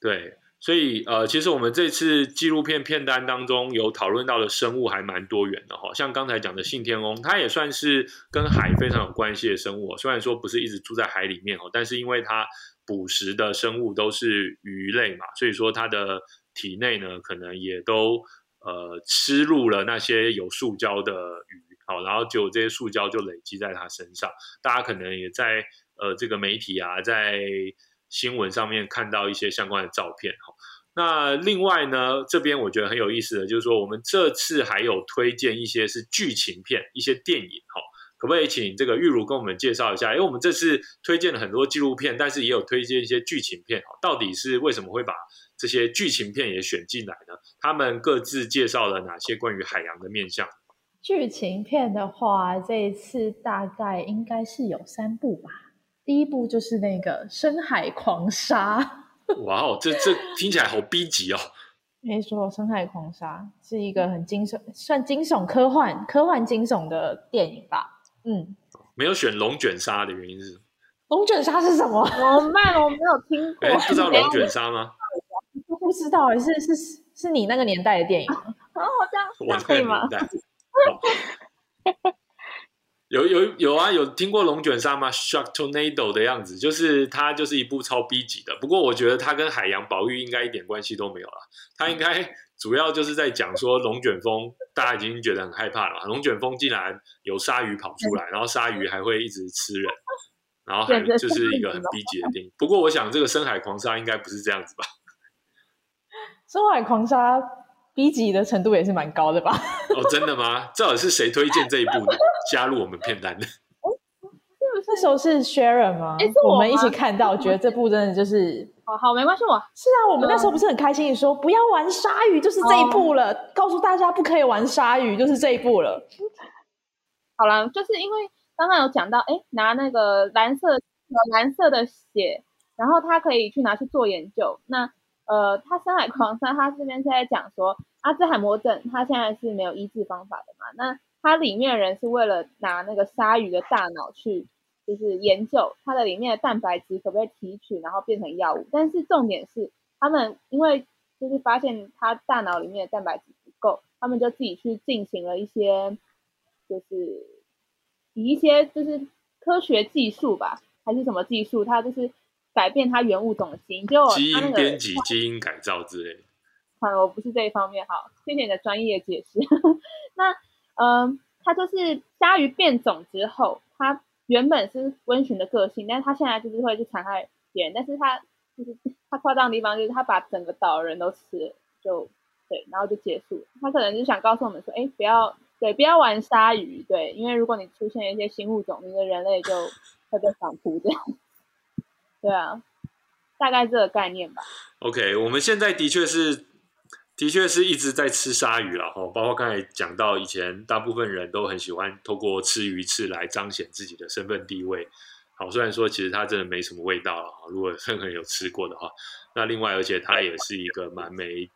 对，所以呃，其实我们这次纪录片片单当中有讨论到的生物还蛮多元的哈，像刚才讲的信天翁，它也算是跟海非常有关系的生物。虽然说不是一直住在海里面哦，但是因为它捕食的生物都是鱼类嘛，所以说它的体内呢，可能也都呃吃入了那些有塑胶的鱼，好，然后就这些塑胶就累积在它身上。大家可能也在。呃，这个媒体啊，在新闻上面看到一些相关的照片哈。那另外呢，这边我觉得很有意思的，就是说我们这次还有推荐一些是剧情片、一些电影哈。可不可以请这个玉茹跟我们介绍一下？因为我们这次推荐了很多纪录片，但是也有推荐一些剧情片哈。到底是为什么会把这些剧情片也选进来呢？他们各自介绍了哪些关于海洋的面向？剧情片的话，这一次大概应该是有三部吧。第一部就是那个《深海狂杀》。(laughs) 哇哦，这这听起来好逼急哦！没错，《深海狂杀》是一个很惊悚，算惊悚科幻、科幻惊悚的电影吧。嗯，没有选《龙卷杀》的原因是？龙卷杀是什么？(laughs) 我慢，我没有听过。不知道龙卷杀吗？(laughs) 不知道，是是是你那个年代的电影吗？哦，这样我可以吗？有有有啊，有听过龙卷沙吗？Shark Tornado 的样子，就是它就是一部超 B 级的。不过我觉得它跟海洋保育应该一点关系都没有了。它应该 (laughs) 主要就是在讲说龙卷风，大家已经觉得很害怕了。龙卷风竟然有鲨鱼跑出来，然后鲨鱼还会一直吃人，然后还就是一个很 B 级的电影。不过我想这个深海狂鲨应该不是这样子吧？深海狂鲨 B 级的程度也是蛮高的吧？(laughs) 哦，真的吗？到底是谁推荐这一部加入我们片单的？那时候是 Sharon 吗？我我们一起看到，觉得这部真的就是哦好，没关系，我是啊，我们那时候不是很开心，你说不要玩鲨鱼，就是这一部了，告诉大家不可以玩鲨鱼，就是这一部了。好了，就是因为刚刚有讲到，哎，拿那个蓝色蓝色的血，然后它可以去拿去做研究。那呃，他深海狂鲨，他这边是在讲说阿兹海默症，他现在是没有医治方法的嘛？那他里面的人是为了拿那个鲨鱼的大脑去，就是研究它的里面的蛋白质可不可以提取，然后变成药物。但是重点是，他们因为就是发现他大脑里面的蛋白质不够，他们就自己去进行了一些。就是以一些就是科学技术吧，还是什么技术，他就是改变它原物种的基因，就基因编辑、基因改造之类的。啊，我不是这一方面，好，谢谢你的专业解释。(laughs) 那嗯，它就是鲨鱼变种之后，它原本是温驯的个性，但是它现在就是会去残害别人，但是它就是它夸张的地方就是它把整个岛的人都吃了，就对，然后就结束了。它可能就想告诉我们说，哎，不要对，不要玩鲨鱼，对，因为如果你出现一些新物种，你的人类就会被反扑这样。对啊，大概这个概念吧。OK，我们现在的确是，的确是一直在吃鲨鱼了哈。包括刚才讲到，以前大部分人都很喜欢透过吃鱼翅来彰显自己的身份地位。好，虽然说其实它真的没什么味道了哈。如果任何人有吃过的话，那另外而且它也是一个蛮没、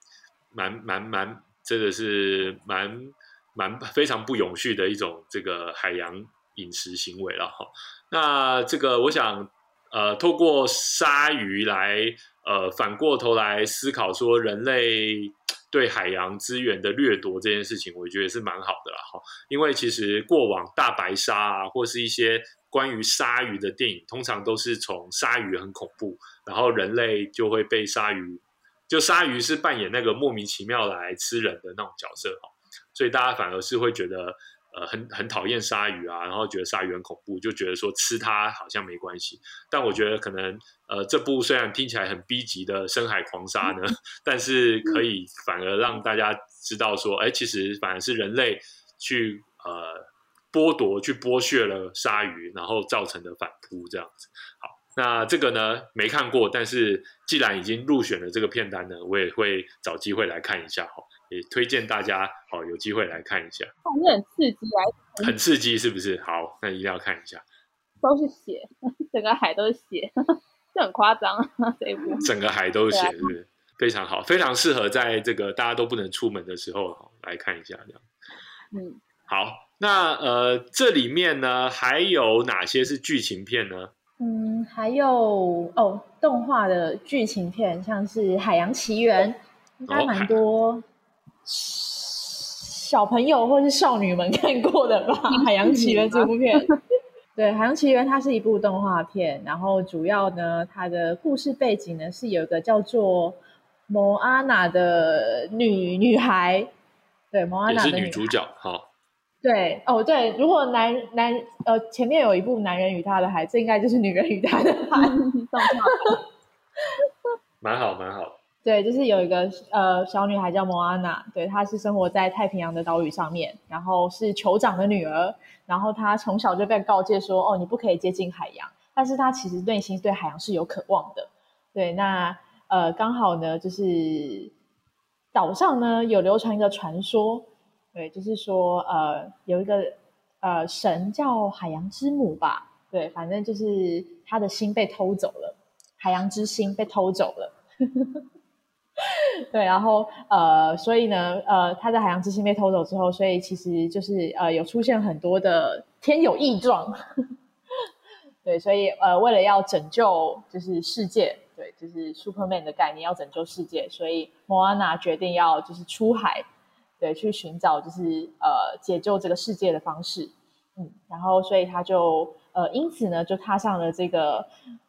蛮蛮蛮，真的是蛮蛮非常不永续的一种这个海洋饮食行为了哈。那这个我想。呃，透过鲨鱼来，呃，反过头来思考说人类对海洋资源的掠夺这件事情，我觉得是蛮好的啦哈。因为其实过往大白鲨啊，或是一些关于鲨鱼的电影，通常都是从鲨鱼很恐怖，然后人类就会被鲨鱼，就鲨鱼是扮演那个莫名其妙来吃人的那种角色哈，所以大家反而是会觉得。呃，很很讨厌鲨鱼啊，然后觉得鲨鱼很恐怖，就觉得说吃它好像没关系。但我觉得可能呃，这部虽然听起来很逼急的深海狂鲨呢，(laughs) 但是可以反而让大家知道说，哎，其实反而是人类去呃剥夺、去剥削了鲨鱼，然后造成的反扑这样子。好，那这个呢没看过，但是既然已经入选了这个片单呢，我也会找机会来看一下哈。也推荐大家好有机会来看一下，反正很刺激，来很刺激是不是？好，那一定要看一下。都是血，整个海都是血，这很夸张啊！这一部整个海都是血，是不是？非常好，非常适合在这个大家都不能出门的时候好来看一下这样。嗯，好，那呃，这里面呢还有哪些是剧情片呢？嗯，还有哦，动画的剧情片，像是《海洋奇缘》，应该蛮多小朋友或是少女们看过的吧，(laughs)《海洋奇缘》这部片。(laughs) 对，《海洋奇缘》它是一部动画片，然后主要呢，它的故事背景呢是有一个叫做摩阿娜的女女孩，对，摩阿娜是女主角，好，对，哦，对，如果男男呃前面有一部《男人与他的孩》，这应该就是《女人与他的海》。(laughs) 动画蛮好，蛮好。对，就是有一个呃小女孩叫莫安娜，对，她是生活在太平洋的岛屿上面，然后是酋长的女儿，然后她从小就被告诫说，哦，你不可以接近海洋，但是她其实内心对海洋是有渴望的。对，那呃刚好呢，就是岛上呢有流传一个传说，对，就是说呃有一个呃神叫海洋之母吧，对，反正就是她的心被偷走了，海洋之心被偷走了。(laughs) (laughs) 对，然后呃，所以呢，呃，他在海洋之心被偷走之后，所以其实就是呃，有出现很多的天有异状。(laughs) 对，所以呃，为了要拯救就是世界，对，就是 Superman 的概念，要拯救世界，所以莫安娜决定要就是出海，对，去寻找就是呃解救这个世界的方式。嗯，然后所以他就呃，因此呢，就踏上了这个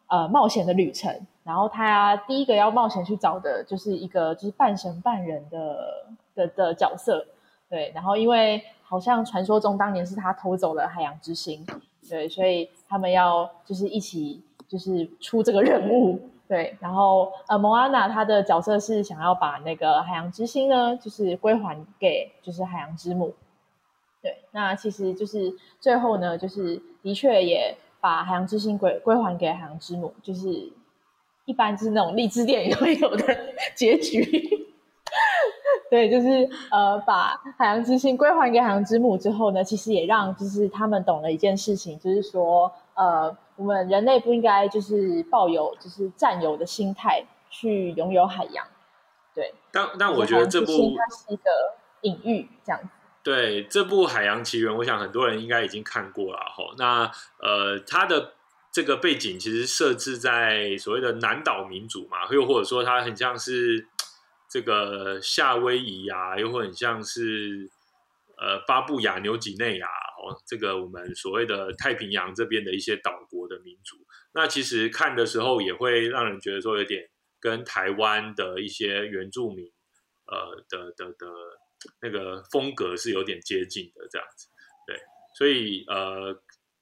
呃冒险的旅程。然后他第一个要冒险去找的就是一个就是半神半人的的的角色，对。然后因为好像传说中当年是他偷走了海洋之心，对，所以他们要就是一起就是出这个任务，对，然后呃，蒙安娜她的角色是想要把那个海洋之心呢，就是归还给就是海洋之母。对，那其实就是最后呢，就是的确也把海洋之心归归还给海洋之母，就是一般就是那种励志电影会有的 (laughs) 结局。对，就是呃，把海洋之心归还给海洋之母之后呢，其实也让就是他们懂了一件事情，就是说呃，我们人类不应该就是抱有就是占有的心态去拥有海洋。对，但但我觉得这部它是一个隐喻，这样子。对这部《海洋奇缘》，我想很多人应该已经看过了哈。那呃，它的这个背景其实设置在所谓的南岛民族嘛，又或者说它很像是这个夏威夷啊，又或很像是呃巴布亚纽几内亚哦，这个我们所谓的太平洋这边的一些岛国的民族。那其实看的时候也会让人觉得说有点跟台湾的一些原住民呃的的的。那个风格是有点接近的，这样子，对，所以呃，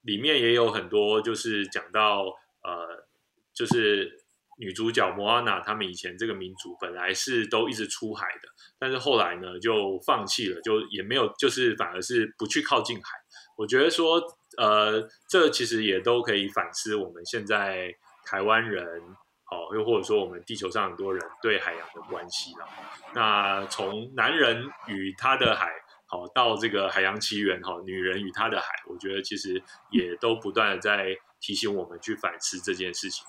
里面也有很多就是讲到呃，就是女主角莫阿娜他们以前这个民族本来是都一直出海的，但是后来呢就放弃了，就也没有，就是反而是不去靠近海。我觉得说呃，这其实也都可以反思我们现在台湾人。哦，又或者说我们地球上很多人对海洋的关系了。那从男人与他的海，好到这个海洋奇缘，哈，女人与她的海，我觉得其实也都不断的在提醒我们去反思这件事情。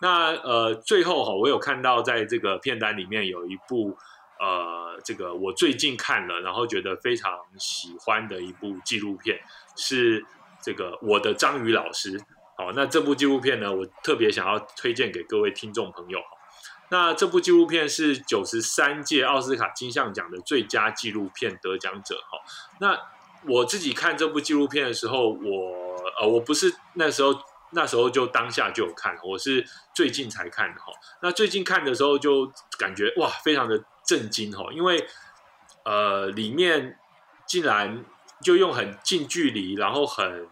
那呃，最后哈，我有看到在这个片单里面有一部呃，这个我最近看了，然后觉得非常喜欢的一部纪录片，是这个我的章鱼老师。好，那这部纪录片呢，我特别想要推荐给各位听众朋友。那这部纪录片是九十三届奥斯卡金像奖的最佳纪录片得奖者。哈，那我自己看这部纪录片的时候，我呃，我不是那时候那时候就当下就有看，我是最近才看的。哈，那最近看的时候就感觉哇，非常的震惊。哈，因为呃，里面竟然就用很近距离，然后很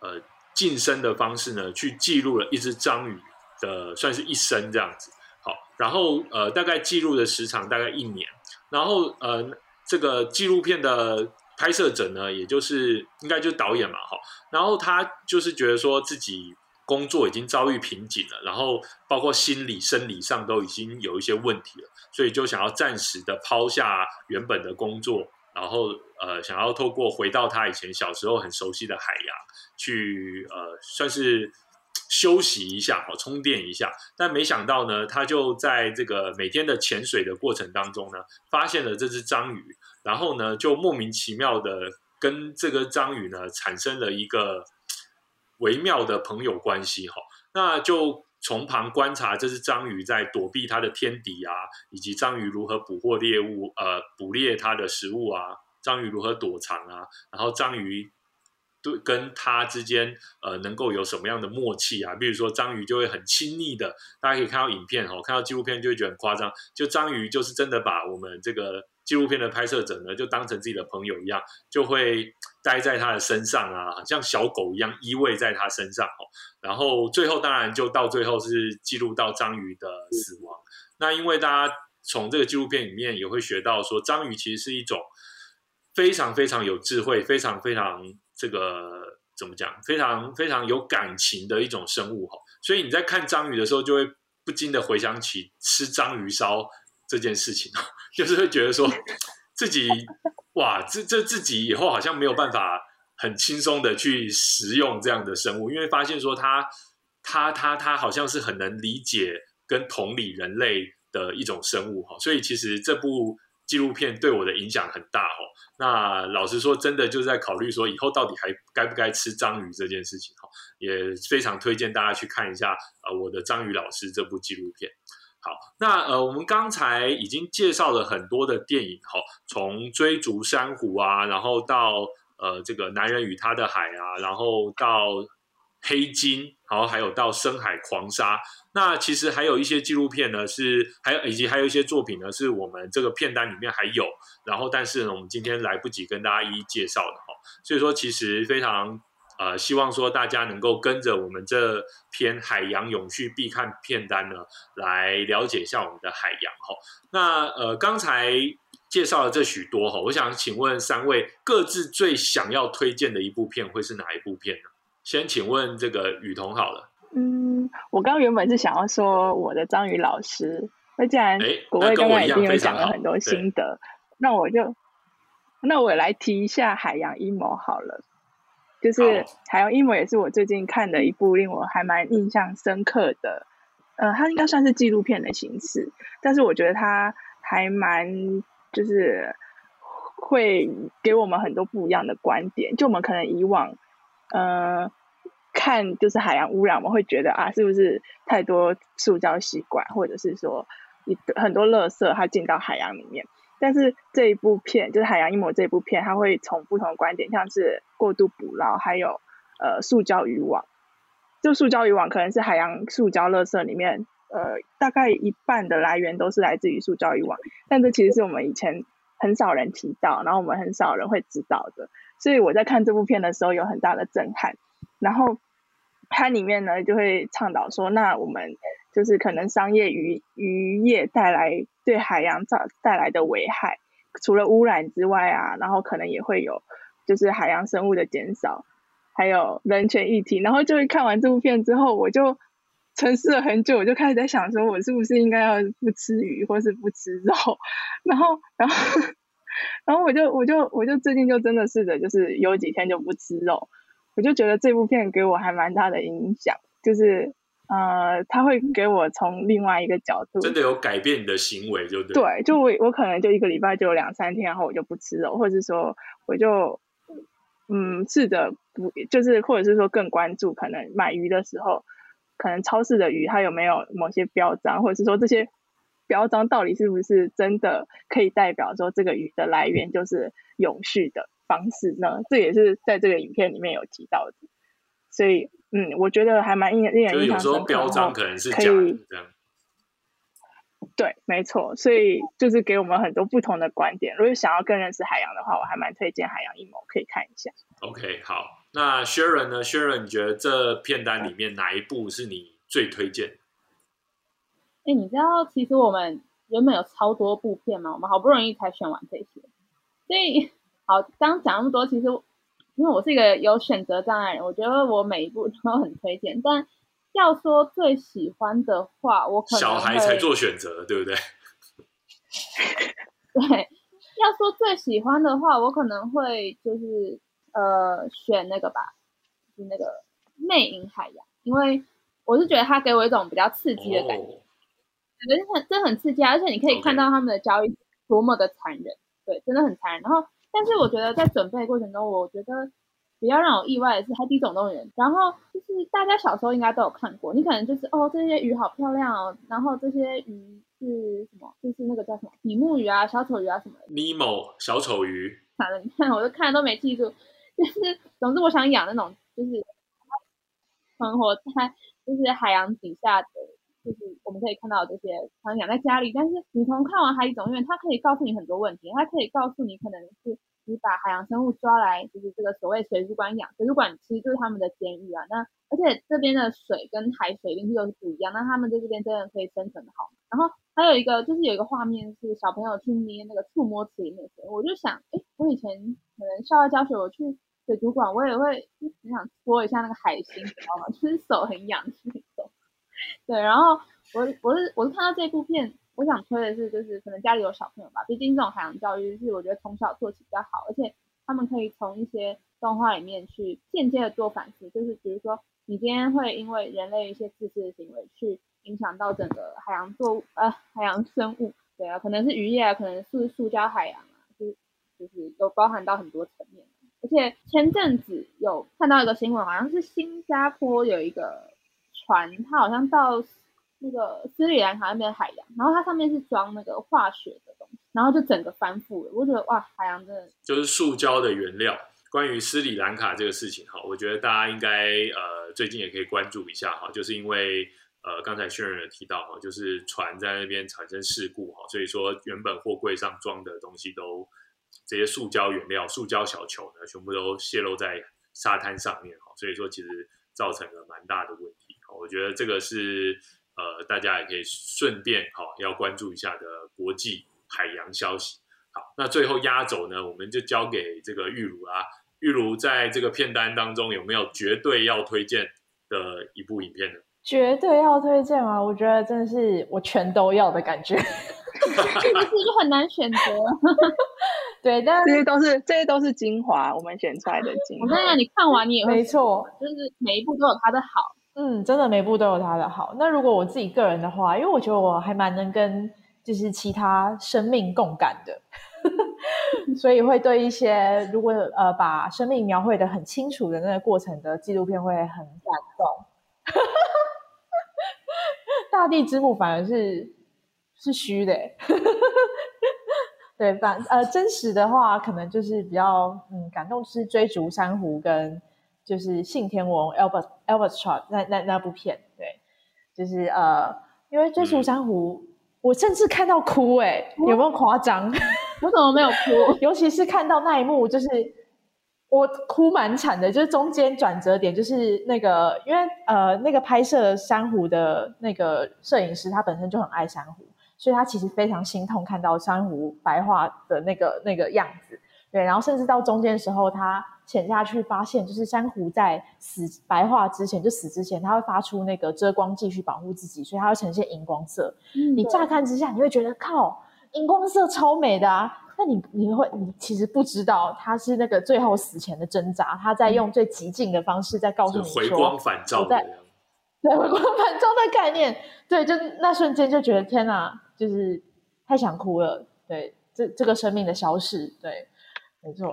呃。近身的方式呢，去记录了一只章鱼的，算是一生这样子。然后呃，大概记录的时长大概一年。然后呃，这个纪录片的拍摄者呢，也就是应该就是导演嘛，哈。然后他就是觉得说自己工作已经遭遇瓶颈了，然后包括心理、生理上都已经有一些问题了，所以就想要暂时的抛下原本的工作。然后，呃，想要透过回到他以前小时候很熟悉的海洋，去呃，算是休息一下，好充电一下。但没想到呢，他就在这个每天的潜水的过程当中呢，发现了这只章鱼，然后呢，就莫名其妙的跟这个章鱼呢，产生了一个微妙的朋友关系，哈。那就。从旁观察这只章鱼在躲避它的天敌啊，以及章鱼如何捕获猎物，呃，捕猎它的食物啊，章鱼如何躲藏啊，然后章鱼对跟它之间呃能够有什么样的默契啊？比如说章鱼就会很亲昵的，大家可以看到影片哦，看到纪录片就会觉得很夸张，就章鱼就是真的把我们这个。纪录片的拍摄者呢，就当成自己的朋友一样，就会待在他的身上啊，像小狗一样依偎在他身上哦。然后最后当然就到最后是记录到章鱼的死亡。那因为大家从这个纪录片里面也会学到说，章鱼其实是一种非常非常有智慧、非常非常这个怎么讲，非常非常有感情的一种生物哈。所以你在看章鱼的时候，就会不禁的回想起吃章鱼烧。这件事情 (laughs) 就是会觉得说自己哇，这这自己以后好像没有办法很轻松的去食用这样的生物，因为发现说它它它它好像是很能理解跟同理人类的一种生物哈，所以其实这部纪录片对我的影响很大哦。那老实说，真的就是在考虑说以后到底还该不该吃章鱼这件事情哈，也非常推荐大家去看一下呃我的章鱼老师这部纪录片。好，那呃，我们刚才已经介绍了很多的电影，哈，从追逐珊瑚啊，然后到呃这个男人与他的海啊，然后到黑金，然后还有到深海狂鲨。那其实还有一些纪录片呢，是还有以及还有一些作品呢，是我们这个片单里面还有，然后但是呢，我们今天来不及跟大家一一介绍的哈。所以说，其实非常呃，希望说大家能够跟着我们这篇海洋永续必看片单呢，来了解一下我们的海洋哈。那呃，刚才介绍了这许多哈，我想请问三位各自最想要推荐的一部片会是哪一部片呢？先请问这个雨桐好了。嗯，我刚原本是想要说我的章鱼老师，那既然国卫刚刚已经有讲了很多心得，那我就那我来提一下《海洋阴谋》好了。就是《海洋阴谋》也是我最近看的一部令我还蛮印象深刻的，呃，它应该算是纪录片的形式，但是我觉得它还蛮就是会给我们很多不一样的观点。就我们可能以往呃看就是海洋污染，我们会觉得啊，是不是太多塑胶吸管，或者是说一很多垃圾它进到海洋里面。但是这一部片就是《海洋阴谋》这一部片，它会从不同的观点，像是过度捕捞，还有呃塑胶渔网。就塑胶渔网可能是海洋塑胶垃圾里面，呃，大概一半的来源都是来自于塑胶渔网。但这其实是我们以前很少人提到，然后我们很少人会知道的。所以我在看这部片的时候有很大的震撼。然后它里面呢就会倡导说，那我们。就是可能商业渔渔业带来对海洋造带来的危害，除了污染之外啊，然后可能也会有就是海洋生物的减少，还有人权议题。然后就会看完这部片之后，我就沉思了很久，我就开始在想说，我是不是应该要不吃鱼或是不吃肉？(laughs) 然后，然后，(laughs) 然后我就我就我就最近就真的试着就是有几天就不吃肉，我就觉得这部片给我还蛮大的影响，就是。呃，他会给我从另外一个角度，真的有改变你的行为，就对。对，就我我可能就一个礼拜就有两三天，然后我就不吃肉，或者是说我就嗯试着不，就是或者是说更关注，可能买鱼的时候，可能超市的鱼它有没有某些标章，或者是说这些标章到底是不是真的可以代表说这个鱼的来源就是永续的方式呢？这也是在这个影片里面有提到的，所以。嗯，我觉得还蛮令令人印象深刻。标章可能是假的，这样。对，没错，所以就是给我们很多不同的观点。如果想要更认识海洋的话，我还蛮推荐《海洋阴谋》，可以看一下。OK，好，那 Sharon 呢？Sharon，你觉得这片单里面哪一部是你最推荐？哎，你知道其实我们原本有超多部片嘛，我们好不容易才选完这些，所以好，刚讲那么多，其实。因为我是一个有选择障碍人，我觉得我每一部都很推荐。但要说最喜欢的话，我可能小孩才做选择，对不对？(laughs) 对，要说最喜欢的话，我可能会就是呃选那个吧，是那个《魅影海洋》，因为我是觉得它给我一种比较刺激的感觉，觉得很真的很刺激，而且你可以看到他们的交易多么的残忍，对，真的很残忍。然后。但是我觉得在准备过程中，我觉得比较让我意外的是《海底总动员》，然后就是大家小时候应该都有看过，你可能就是哦这些鱼好漂亮哦，然后这些鱼是什么？就是那个叫什么比目鱼啊、小丑鱼啊什么的。尼莫小丑鱼。(laughs) 反正你看，我都看都没记住。就是总之，我想养那种就是存活在就是海洋底下的。就是我们可以看到这些，常养在家里。但是你从看完《海底总动员》，它可以告诉你很多问题。它可以告诉你，可能是你把海洋生物抓来，就是这个所谓水族馆养。水族馆其实就是他们的监狱啊。那而且这边的水跟海水定又是不一样。那他们在这边真的可以生存的好。然后还有一个就是有一个画面是小朋友去捏那个触摸池里面的水，我就想，哎，我以前可能校外教学，我去水族馆，我也会就很想搓一下那个海星，你知道吗？就是手很痒那种。对，然后我我是我是看到这部片，我想推的是，就是可能家里有小朋友吧，毕竟这种海洋教育是我觉得从小做起比较好，而且他们可以从一些动画里面去间接的做反思，就是比如说你今天会因为人类一些自私的行为去影响到整个海洋作物呃海洋生物，对啊，可能是渔业啊，可能是塑胶海洋啊，就是就是都包含到很多层面，而且前阵子有看到一个新闻，好像是新加坡有一个。船它好像到那个斯里兰卡那边海洋，然后它上面是装那个化学的东西，然后就整个翻覆了。我觉得哇，海洋真的就是塑胶的原料。关于斯里兰卡这个事情哈，我觉得大家应该呃最近也可以关注一下哈，就是因为呃刚才轩人有提到哈，就是船在那边产生事故哈，所以说原本货柜上装的东西都这些塑胶原料、塑胶小球呢，全部都泄露在。沙滩上面哈，所以说其实造成了蛮大的问题。我觉得这个是呃大家也可以顺便哈要关注一下的国际海洋消息。好，那最后压轴呢，我们就交给这个玉茹啦。玉茹在这个片单当中有没有绝对要推荐的一部影片呢？绝对要推荐吗？我觉得真的是我全都要的感觉，(laughs) 这是一个很难选择。(laughs) 对，但这些都是这些都是精华，我们选出来的精华。我跟你讲你看完你也会没错，就是每一部都有它的好。嗯，真的每部都有它的好。那如果我自己个人的话，因为我觉得我还蛮能跟就是其他生命共感的，(laughs) 所以会对一些如果呃把生命描绘的很清楚的那个过程的纪录片会很感动。(laughs) 大地之母反而是是虚的，(laughs) 对，反呃真实的话，可能就是比较嗯感动是追逐珊瑚跟就是信天翁 Albert Albert Shot 那那那部片，对，就是呃因为追逐珊瑚，我甚至看到哭哎，有没有夸张？(laughs) 我怎么没有哭？(laughs) 尤其是看到那一幕，就是。我哭蛮惨的，就是中间转折点，就是那个，因为呃，那个拍摄珊瑚的那个摄影师，他本身就很爱珊瑚，所以他其实非常心痛看到珊瑚白化的那个那个样子，对，然后甚至到中间的时候，他潜下去发现，就是珊瑚在死白化之前，就死之前，它会发出那个遮光剂去保护自己，所以它会呈现荧光色。你乍看之下，你会觉得靠，荧光色超美的啊。那你你会你其实不知道他是那个最后死前的挣扎，他在用最极尽的方式在告诉你，回光返照的，(laughs) 对回光返照的概念，对，就那瞬间就觉得天哪，就是太想哭了，对，这这个生命的消逝，对，没错，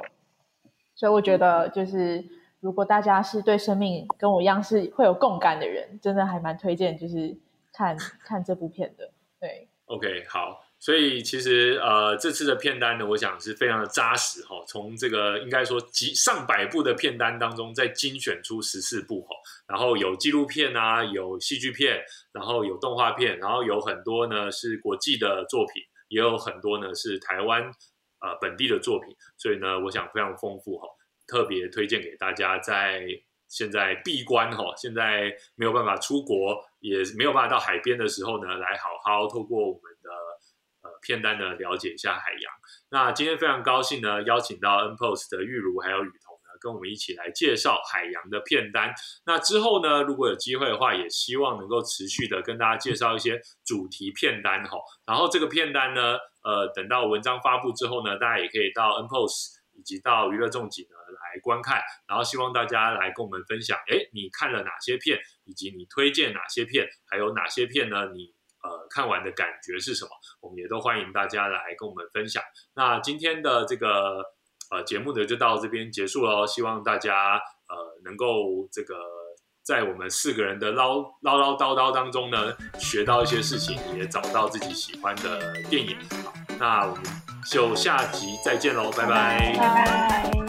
所以我觉得就是如果大家是对生命跟我一样是会有共感的人，真的还蛮推荐就是看看这部片的，对，OK，好。所以其实呃，这次的片单呢，我想是非常的扎实哈。从这个应该说几上百部的片单当中，再精选出十四部哈。然后有纪录片啊，有戏剧片，然后有动画片，然后有很多呢是国际的作品，也有很多呢是台湾呃本地的作品。所以呢，我想非常丰富哈，特别推荐给大家，在现在闭关哈，现在没有办法出国，也没有办法到海边的时候呢，来好好透过我们的。呃，片单呢，了解一下海洋。那今天非常高兴呢，邀请到 N Post 的玉茹还有雨桐呢，跟我们一起来介绍海洋的片单。那之后呢，如果有机会的话，也希望能够持续的跟大家介绍一些主题片单哈。然后这个片单呢，呃，等到文章发布之后呢，大家也可以到 N Post 以及到娱乐重景呢来观看。然后希望大家来跟我们分享，哎，你看了哪些片，以及你推荐哪些片，还有哪些片呢？你呃，看完的感觉是什么？我们也都欢迎大家来跟我们分享。那今天的这个呃节目呢，就到这边结束喽。希望大家呃能够这个在我们四个人的唠唠唠叨叨当中呢，学到一些事情，也找到自己喜欢的电影。好，那我们就下集再见喽，拜拜。